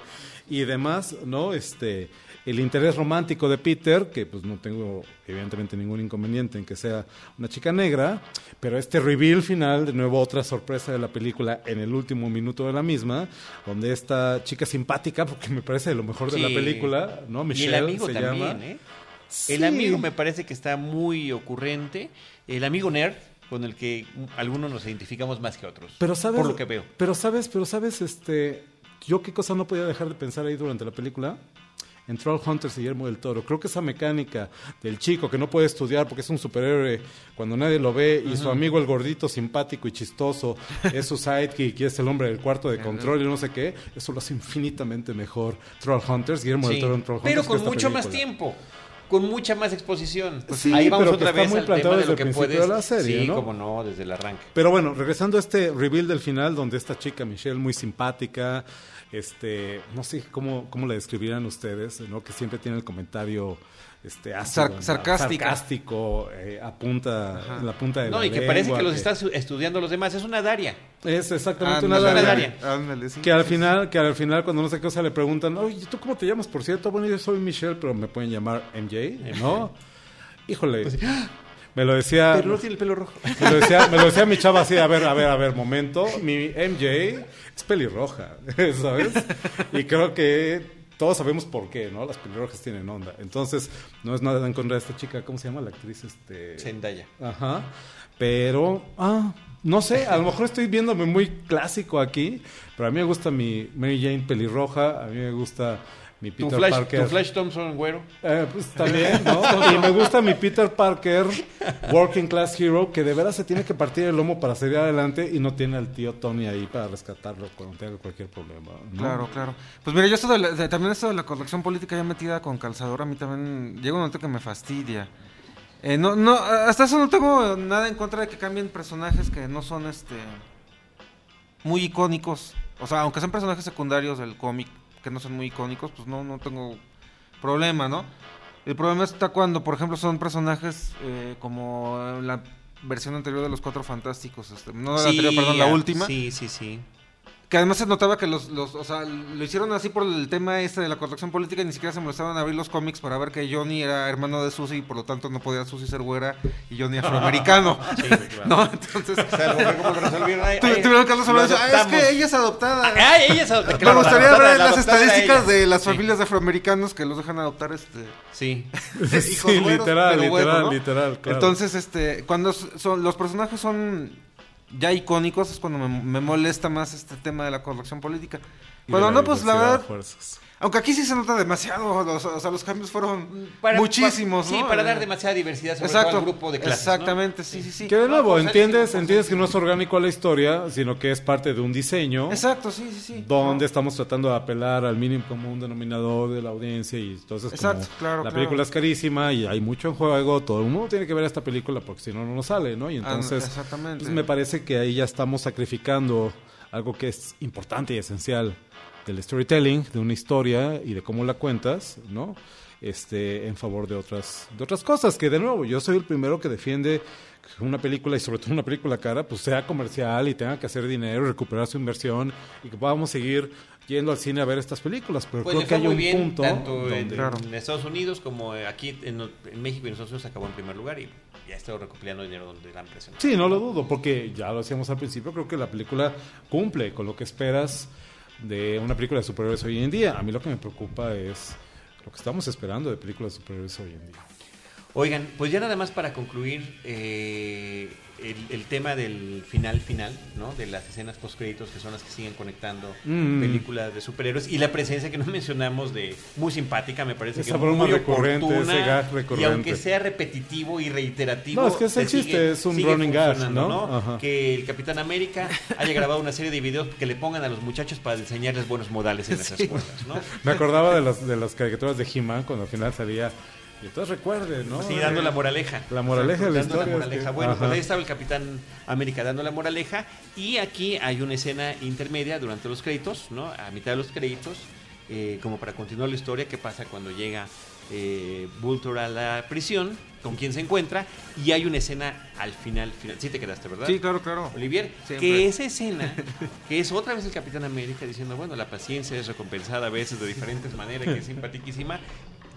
y demás, ¿no? Este, el interés romántico de Peter, que pues no tengo evidentemente ningún inconveniente en que sea una chica negra, pero este reveal final, de nuevo otra sorpresa de la película en el último minuto de la misma, donde esta chica simpática, porque me parece de lo mejor de la película, ¿no? y Michelle el amigo se también, llama. ¿eh? Sí. El amigo me parece que está muy ocurrente. El amigo nerd, con el que algunos nos identificamos más que otros. Pero sabes, por lo que veo. Pero sabes, pero sabes, este, yo qué cosa no podía dejar de pensar ahí durante la película. En Troll Hunters y Guillermo del Toro. Creo que esa mecánica del chico que no puede estudiar porque es un superhéroe cuando nadie lo ve y su amigo el gordito simpático y chistoso es su sidekick y es el hombre del cuarto de control y no sé qué, eso lo hace infinitamente mejor. Troll Hunters, Guillermo Sí, del Toro en Troll Hunters. pero que con mucho más tiempo. Con mucha más exposición. Pues sí, Ahí vamos pero otra está vez muy al de desde lo que puedes. de la serie, sí, ¿no? como no, desde el arranque. Pero bueno, regresando a este reveal del final, donde esta chica Michelle, muy simpática, este, no sé cómo, cómo la describirán ustedes, ¿no? Que siempre tiene el comentario este, sarcástico, eh, apunta, en la punta de No, la y que parece que los está su- estudiando los demás. Es una Daria. Es exactamente una Daria. Daria. ándale, sí. Que al final, que al final cuando no sé qué cosa le preguntan, oye, ¿tú cómo te llamas? Por cierto, bueno, yo soy Michelle, pero me pueden llamar MJ, ¿no? <laughs> Híjole, me lo decía... Pero no tiene el pelo rojo. Me lo, decía, me lo decía mi chava así, a ver, a ver, a ver, momento. Mi MJ es pelirroja, <laughs> ¿sabes? Y creo que todos sabemos por qué, ¿no? Las pelirrojas tienen onda. Entonces, no es nada en contra de esta chica, ¿cómo se llama la actriz? Este... Zendaya. Ajá. Pero, ah, no sé, a lo mejor estoy viéndome muy clásico aquí, pero a mí me gusta mi Mary Jane pelirroja, a mí me gusta mi Tu Peter Flash, Parker. tu Flash Thompson, güero. Eh, pues también, ¿no? <laughs> Y me gusta mi Peter Parker, Working Class Hero, que de veras se tiene que partir el lomo para salir adelante y no tiene al tío Tony ahí para rescatarlo cuando tenga cualquier problema. ¿no? Claro, claro. Pues mira, yo esto de la- de- también esto de la corrección política ya metida con calzador, a mí también llega un momento que me fastidia. Eh, no, no, hasta eso no tengo nada en contra de que cambien personajes que no son este muy icónicos. O sea, aunque sean personajes secundarios del cómic que no son muy icónicos, pues no, no tengo problema, ¿no? El problema está cuando, por ejemplo, son personajes eh, como la versión anterior de los Cuatro Fantásticos, este, no la anterior, perdón, la última. Sí, sí, sí. Que además se notaba que los, los, o sea, lo hicieron así por el tema este de la corrección política y ni siquiera se molestaban a abrir los cómics para ver que Johnny era hermano de Susie y por lo tanto no podía Susie ser güera y Johnny afroamericano. <laughs> Sí, claro. ¿No? Entonces, O sea, ¿cómo lo resolvieron? Ay, tu- ay, tuvieron que resolver eso. Ah, es que ella es adoptada. Ay, ella es adoptada, claro, Me la gustaría adoptada- ver la las estadísticas de las Sí. familias de afroamericanos que los dejan adoptar este Sí. hijos Sí, güeros, literal, pero bueno, literal, ¿no? literal, claro. Entonces, este, cuando son, los personajes son ya icónicos es cuando me, me molesta más este tema de la corrección política. Cuando no, pues la verdad, fuerzas. Aunque aquí sí se nota demasiado, los- o sea, los cambios fueron Para- muchísimos, pa- ¿no? Sí, para Eh, dar demasiada diversidad sobre Exacto, todo al grupo de clases. ¿no? exactamente, sí, sí, sí. Que de nuevo, forzadísimo, entiendes, entiendes que no es orgánico a la historia, sino que es parte de un diseño. Exacto, sí, sí, sí. donde estamos tratando de apelar al mínimo común denominador de la audiencia y entonces como Exacto, claro, la claro. película es carísima y hay mucho en juego, todo el mundo tiene que ver esta película porque si no no nos sale, ¿no? Y Ah, entonces exactamente. pues, me parece que ahí ya estamos sacrificando algo que es importante y esencial del storytelling, de una historia y de cómo la cuentas, ¿no? Este, en favor de otras, de otras cosas, que de nuevo, yo soy el primero que defiende que una película, y sobre todo una película cara, pues sea comercial y tenga que hacer dinero, recuperar su inversión y que podamos seguir yendo al cine a ver estas películas. Pero Pues creo que hay muy un bien, punto tanto en, donde... Claro. en Estados Unidos como aquí en, en México y en Estados Unidos acabó en primer lugar y ya estado recopilando dinero donde la han presionado. Sí, no lo dudo, porque ya lo decíamos al principio, creo que la película cumple con lo que esperas de una película de superhéroes hoy en día. A mí lo que me preocupa es lo que estamos esperando de películas de superhéroes hoy en día. Oigan, pues ya nada más para concluir eh, el, el tema del final final, ¿no? De las escenas post créditos que son las que siguen conectando Mm. películas de superhéroes y la presencia que no mencionamos de muy simpática, me parece Esa que broma muy recurrente, oportuna, ese gag y recurrente. aunque sea repetitivo y reiterativo, No, es que es sigue- chiste, es un running gag, ¿no? Que el Capitán América <laughs> haya grabado una serie de videos que le pongan a los muchachos para enseñarles buenos modales en <laughs> las escuelas, ¿no? Me acordaba de las, de las caricaturas de He-Man cuando al final salía. Y entonces recuerde, ¿no? Sí, dando la moraleja. La moraleja de la Dando la historia moraleja. que- Bueno, pues ahí estaba el Capitán América dando la moraleja. Y aquí hay una escena intermedia durante los créditos, ¿no? A mitad de los créditos, eh, como para continuar la historia, qué pasa cuando llega eh, Vulture a la prisión, con quién se encuentra. Y hay una escena al final. final. Sí te quedaste, ¿verdad? Sí, claro, claro. Olivier, Siempre. que esa escena, que es otra vez el Capitán América diciendo, bueno, la paciencia es recompensada a veces de diferentes maneras, que es simpaticísima,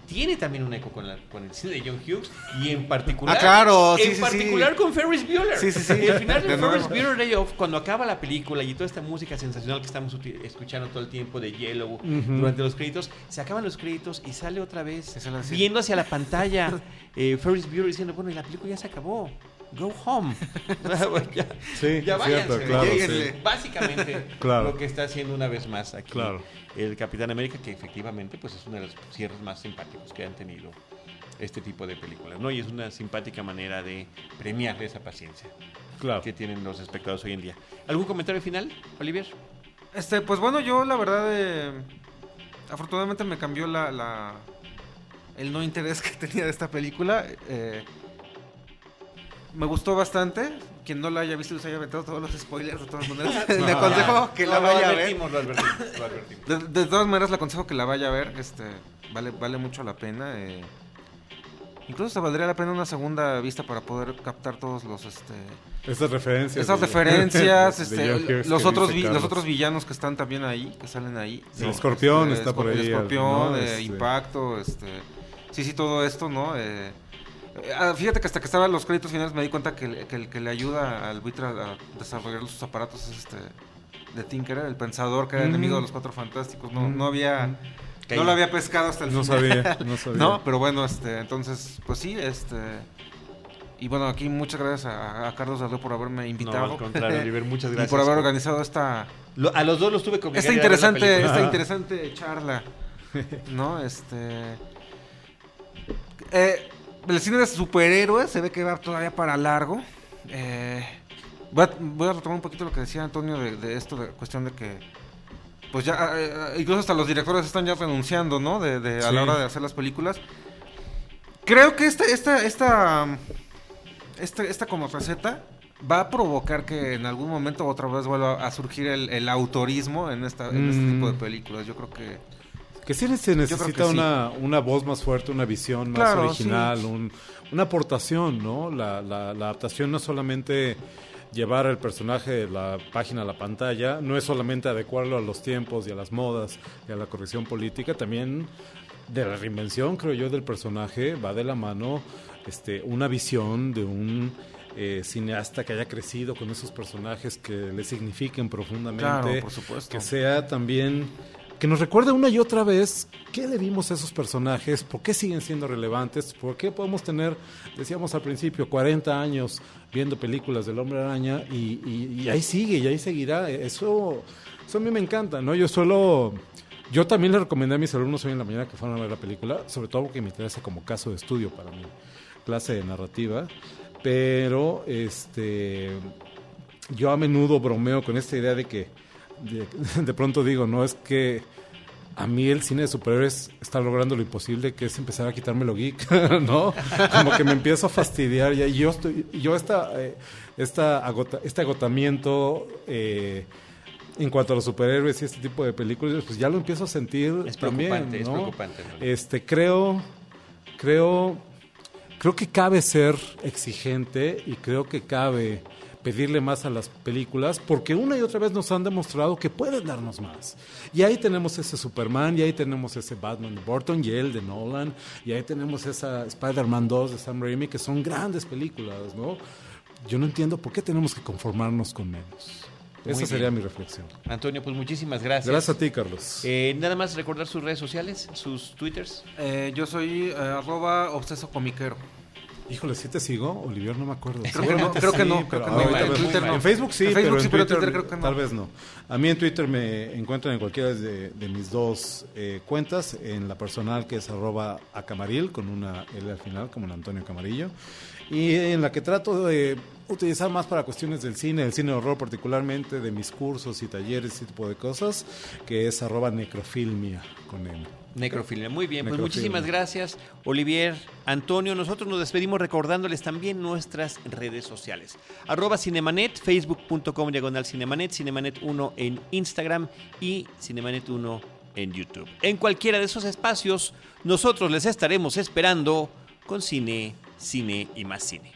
tiene también un eco con, la- con el cine de John Hughes y en particular, Ah, claro, sí, en sí, sí. particular con Ferris Bueller. Sí, sí, sí. El final de. Ferris Bueller Day Off, cuando acaba la película y toda esta música sensacional que estamos escuchando todo el tiempo de Yellow durante los créditos, se acaban los créditos y sale otra vez viendo hacia la <laughs> pantalla eh, Ferris Bueller diciendo, bueno, y la película ya se acabó. Go home. <laughs> ya, Sí, ya váyanse, cierto, claro, lléguenle. sí. Básicamente, <laughs> Claro. lo que está haciendo una vez más aquí Claro. el Capitán América, que efectivamente pues es uno de los cierres más simpáticos que han tenido este tipo de películas, ¿no? Y es una simpática manera de premiarle esa paciencia Claro. que tienen los espectadores hoy en día. ¿Algún comentario final, Olivier? Este, pues bueno, yo la verdad, eh, afortunadamente me cambió la, la- el no interés <laughs> que tenía de esta película. eh, me gustó bastante. Quien no la haya visto y se haya aventado todos los spoilers, de todas maneras, <laughs> le aconsejo que la No, vaya a ver. advertimos, lo advertimos, lo advertimos. De, de todas maneras, le aconsejo que la vaya a ver. Este, vale, vale mucho la pena. eh. Incluso se valdría la pena una segunda vista para poder captar todos los, este, Esas referencias. esas de- referencias, <laughs> este, los otros vi- los otros villanos que están también ahí, que salen ahí. El escorpión Este, está por ahí, El escorpión, ¿no? eh, Este- impacto, este, sí, sí, todo esto, ¿no? Eh, fíjate que hasta que estaban los créditos finales me di cuenta que, el- que le ayuda al buitre a, desarrollar sus aparatos es este de Tinker, el pensador que era Mm. enemigo de los cuatro fantásticos. No, Mm. no había, no lo había pescado hasta el No final. sabía, no <laughs> sabía. No, pero bueno, este, entonces, pues sí, este. Y bueno, aquí muchas gracias a, a Carlos Dardó por haberme invitado. No, al <laughs> contrario, Oliver, muchas y gracias. por haber organizado esta, Lo- a los dos los tuve obligar esta interesante, esta interesante charla. <laughs> ¿No? Este. Eh, el cine de superhéroes se ve que va todavía para largo. Eh, voy, a, voy a retomar un poquito lo que decía Antonio de, de esto, de cuestión de que. Pues ya, eh, incluso hasta los directores están ya renunciando, ¿no? De, de- a Sí. la hora de hacer las películas. Creo que esta, esta, esta, esta, esta como receta va a provocar que en algún momento otra vez vuelva a surgir el, el autorismo en, esta, en este Mm. tipo de películas. Yo creo que... Que sí se necesita sí. una, una voz más fuerte, una visión más Claro, original, sí. un- una aportación, ¿no? La, la- la adaptación no es solamente llevar al personaje de la página a la pantalla, no es solamente adecuarlo a los tiempos y a las modas y a la corrección política, también de la reinvención, creo yo, del personaje va de la mano este, una visión de un eh, cineasta que haya crecido con esos personajes que le signifiquen profundamente Claro, por supuesto. que sea también que nos recuerde una y otra vez qué le dimos a esos personajes, por qué siguen siendo relevantes, por qué podemos tener, decíamos al principio, 40 años viendo películas del Hombre Araña y, y- y ahí sigue y ahí seguirá. Eso, eso a mí me encanta, ¿no? Yo suelo, yo también le recomendé a mis alumnos hoy en la mañana que fueran a ver la película, sobre todo porque me interesa como caso de estudio para mi clase de narrativa, pero este yo a menudo bromeo con esta idea de que de, <laughs> de pronto digo, no es que a mí el cine de superhéroes está logrando lo imposible, que es empezar a quitarme lo geek, <laughs> ¿no? Como que me empiezo a fastidiar y yo estoy, yo esta, eh, esta agota- este agotamiento eh, en cuanto a los superhéroes y este tipo de películas, pues ya lo empiezo a sentir Es también, preocupante, es preocupante. ¿no? Este, creo, creo, creo que cabe ser exigente y creo que cabe pedirle más a las películas porque una y otra vez nos han demostrado que pueden darnos más. Y ahí tenemos ese Superman, y ahí tenemos ese Batman de Burton y el de Nolan, y ahí tenemos esa Spider-Man 2 de Sam Raimi, que son grandes películas, ¿no? Yo no entiendo por qué tenemos que conformarnos con menos. Muy Esa bien. sería mi reflexión. Antonio, pues muchísimas gracias. Gracias a ti, Carlos. Eh, nada más recordar sus redes sociales, sus twitters. Eh, yo soy eh, arroba obseso comiquero. Híjole, ¿sí te sigo? Olivier, no me acuerdo. Creo que no, creo que no, creo que no. ahorita En Twitter no. En Facebook sí, En Facebook pero sí, en pero en Twitter, creo que no. tal vez no. A mí en Twitter me encuentran en cualquiera de, de mis dos eh, cuentas, en la personal que es arroba acamaril, con una L al final, como el Antonio Camarillo, y en la que trato de utilizar más para cuestiones del cine, del cine de horror particularmente, de mis cursos y talleres, ese tipo de cosas, que es arroba necrofilmia, con M. Necrofilia. Muy bien, pues muchísimas gracias, Olivier, Antonio. Nosotros nos despedimos recordándoles también nuestras redes sociales. Arroba Cinemanet, facebook.com diagonal Cinemanet, Cinemanet 1 en Instagram y Cinemanet 1 en YouTube. En cualquiera de esos espacios, nosotros les estaremos esperando con cine, cine y más cine.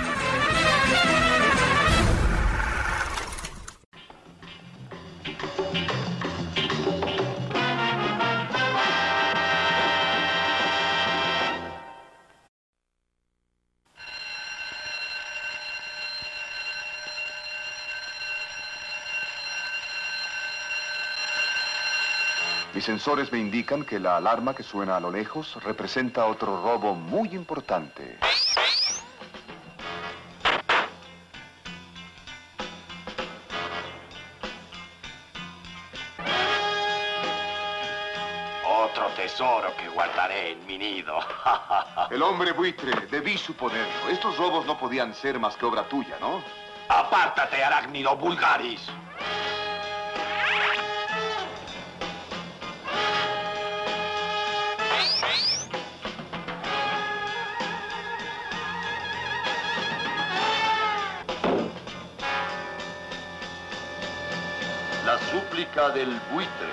Mis sensores me indican que la alarma que suena a lo lejos representa otro robo muy importante. Otro tesoro que guardaré en mi nido. <laughs> El hombre buitre, debí suponerlo. Estos robos no podían ser más que obra tuya, ¿no? Apártate, arácnido vulgaris. Del buitre.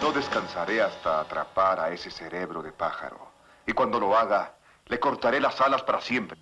No descansaré hasta atrapar a ese cerebro de pájaro. Y cuando lo haga, le cortaré las alas para siempre.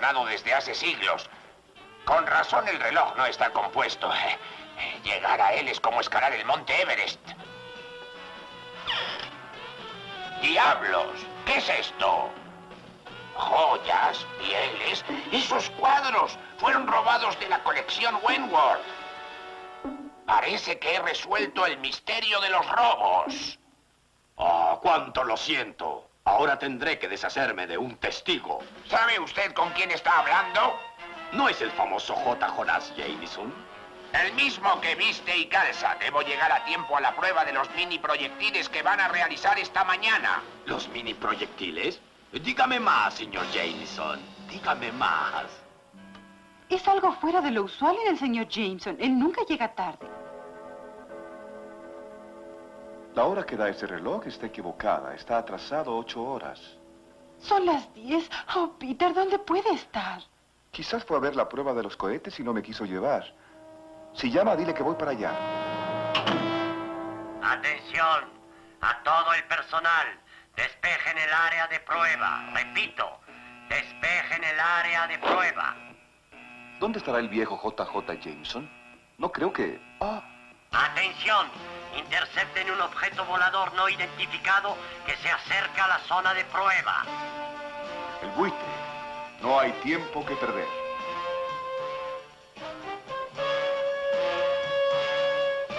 Desde hace siglos. Con razón el reloj no está compuesto. <laughs> Llegar a él es como escalar el monte Everest. ¡Diablos! ¿Qué es esto? Joyas, pieles, esos cuadros fueron robados de la colección Wentworth. Parece que he resuelto el misterio de los robos. Oh, cuánto lo siento. Ahora tendré que deshacerme de un testigo. ¿Sabe usted con quién está hablando? ¿No es el famoso J. Jonas Jameson? El mismo que viste y calza. Debo llegar a tiempo a la prueba de los mini proyectiles que van a realizar esta mañana. ¿Los mini proyectiles? Dígame más, señor Jameson. Dígame más. Es algo fuera de lo usual en el señor Jameson. Él nunca llega tarde. La hora que da ese reloj está equivocada. Está atrasado ocho horas. Son las 10. Oh, Peter, ¿dónde puede estar? Quizás fue a ver la prueba de los cohetes y no me quiso llevar. Si llama, dile que voy para allá. Atención a todo el personal. Despejen el área de prueba. Repito, despejen el área de prueba. ¿Dónde estará el viejo JJ Jameson? No creo que... Ah, Atención, intercepten un objeto volador no identificado que se acerca a la zona de prueba. el buitre. No hay tiempo que perder.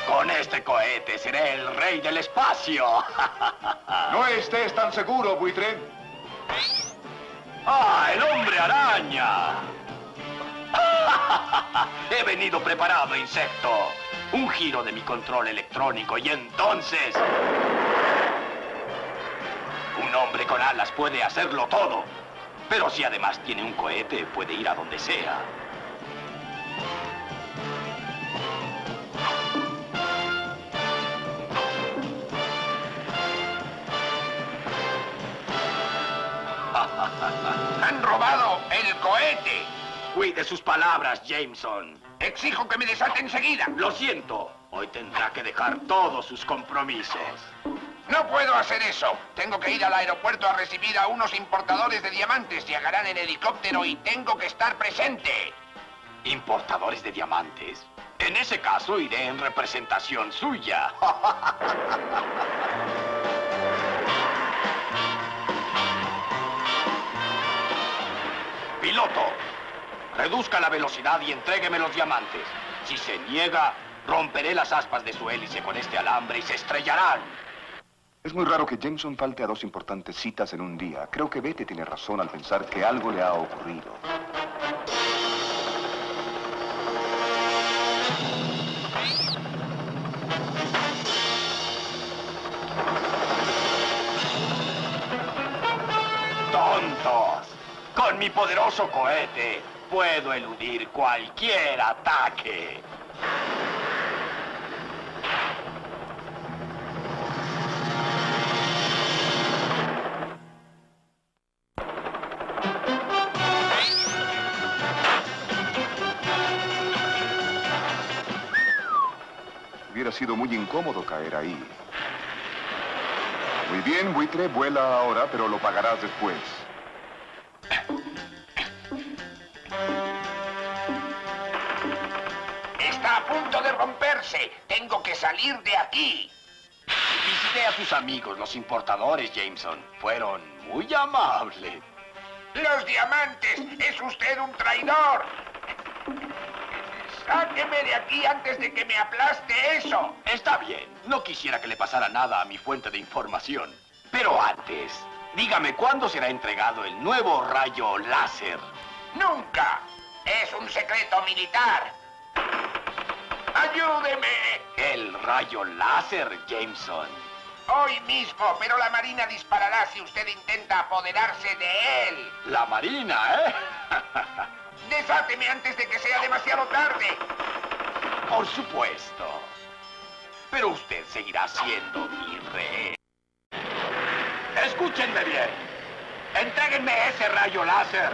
Con este cohete seré el rey del espacio. <laughs> No estés tan seguro, buitre. ¡Ah, el hombre araña! <laughs> He venido preparado, insecto. Un giro de mi control electrónico y entonces... Un hombre con alas puede hacerlo todo. Pero si además tiene un cohete, puede ir a donde sea. <laughs> ¡Han robado el cohete! Cuide sus palabras, Jameson. Exijo que me desate enseguida. Lo siento. Hoy tendrá que dejar todos sus compromisos. No puedo hacer eso. Tengo que ir al aeropuerto a recibir a unos importadores de diamantes. Llegarán en helicóptero y tengo que estar presente. ¿Importadores de diamantes? En ese caso iré en representación suya. <laughs> Piloto, reduzca la velocidad y entrégueme los diamantes. Si se niega, romperé las aspas de su hélice con este alambre y se estrellarán. Es muy raro que Jameson falte a dos importantes citas en un día. Creo que Betty tiene razón al pensar que algo le ha ocurrido. ¡Tontos! Con mi poderoso cohete Puedo eludir cualquier ataque. Hubiera sido muy incómodo caer ahí. Muy bien, buitre, vuela ahora, pero lo pagarás después. Romperse. Tengo que salir de aquí. Visité a tus amigos, los importadores, Jameson. Fueron muy amables. Los diamantes. Es usted un traidor. Sáqueme de aquí antes de que me aplaste eso. Está bien. No quisiera que le pasara nada a mi fuente de información. Pero antes, dígame cuándo será entregado el nuevo rayo láser. Nunca. Es un secreto militar. ¡Ayúdeme! El rayo láser, Jameson. Hoy mismo, pero la Marina disparará si usted intenta apoderarse de él. La Marina, ¿eh? <laughs> Desáteme antes de que sea demasiado tarde. Por supuesto. Pero usted seguirá siendo mi rey. Escúchenme bien. Entréguenme ese rayo láser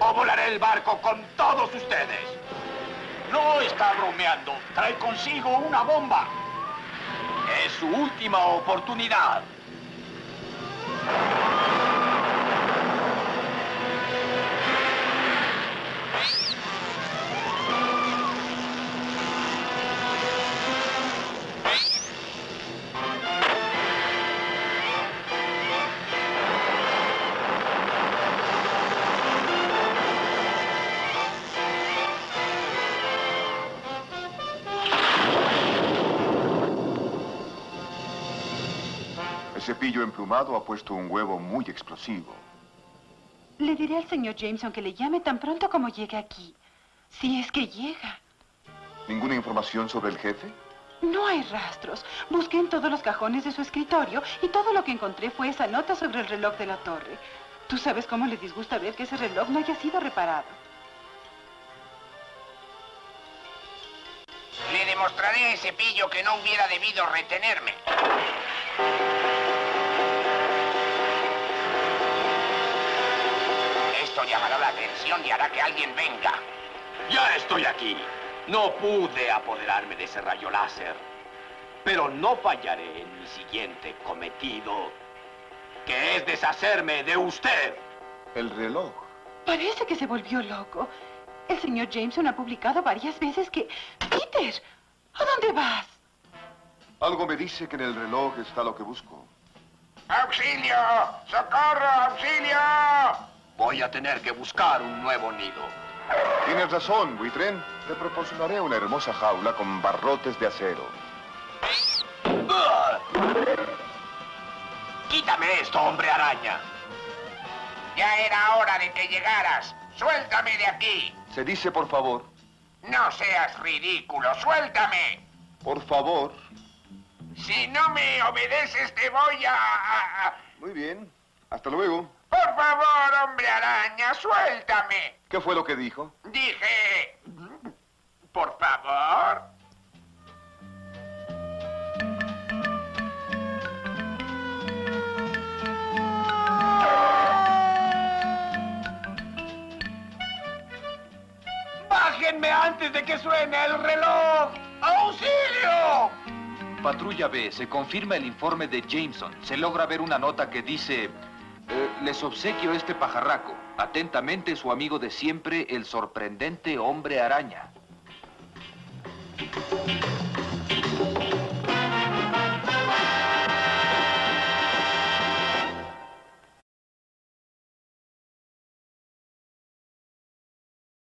o volaré el barco con todos ustedes. No está bromeando. Trae consigo una bomba. Es su última oportunidad. El cepillo emplumado ha puesto un huevo muy explosivo. Le diré al señor Jameson que le llame tan pronto como llegue aquí. Si es que llega. ¿Ninguna información sobre el jefe? No hay rastros. Busqué en todos los cajones de su escritorio y todo lo que encontré fue esa nota sobre el reloj de la torre. Tú sabes cómo le disgusta ver que ese reloj no haya sido reparado. Le demostraré a ese pillo que no hubiera debido retenerme. Esto llamará la atención y hará que alguien venga. Ya estoy aquí. No pude apoderarme de ese rayo láser. Pero no fallaré en mi siguiente cometido, que es deshacerme de usted. El reloj. Parece que se volvió loco. El señor Jameson ha publicado varias veces que... Peter, ¿a dónde vas? Algo me dice que en el reloj está lo que busco. ¡Auxilio! ¡Socorro! ¡Auxilio! Voy a tener que buscar un nuevo nido. Tienes razón, buitren. Te proporcionaré una hermosa jaula con barrotes de acero. Quítame esto, hombre araña. Ya era hora de que llegaras. ¡Suéltame de aquí! Se dice por favor. No seas ridículo. ¡Suéltame! Por favor. Si no me obedeces, te voy a- Muy bien. Hasta luego. Por favor, hombre araña, suéltame. ¿Qué fue lo que dijo? Dije... Por favor. ¡Bájenme antes de que suene el reloj! ¡Auxilio! Patrulla B, se confirma el informe de Jameson. Se logra ver una nota que dice... eh, les obsequio este pajarraco. Atentamente su amigo de siempre, el sorprendente hombre araña.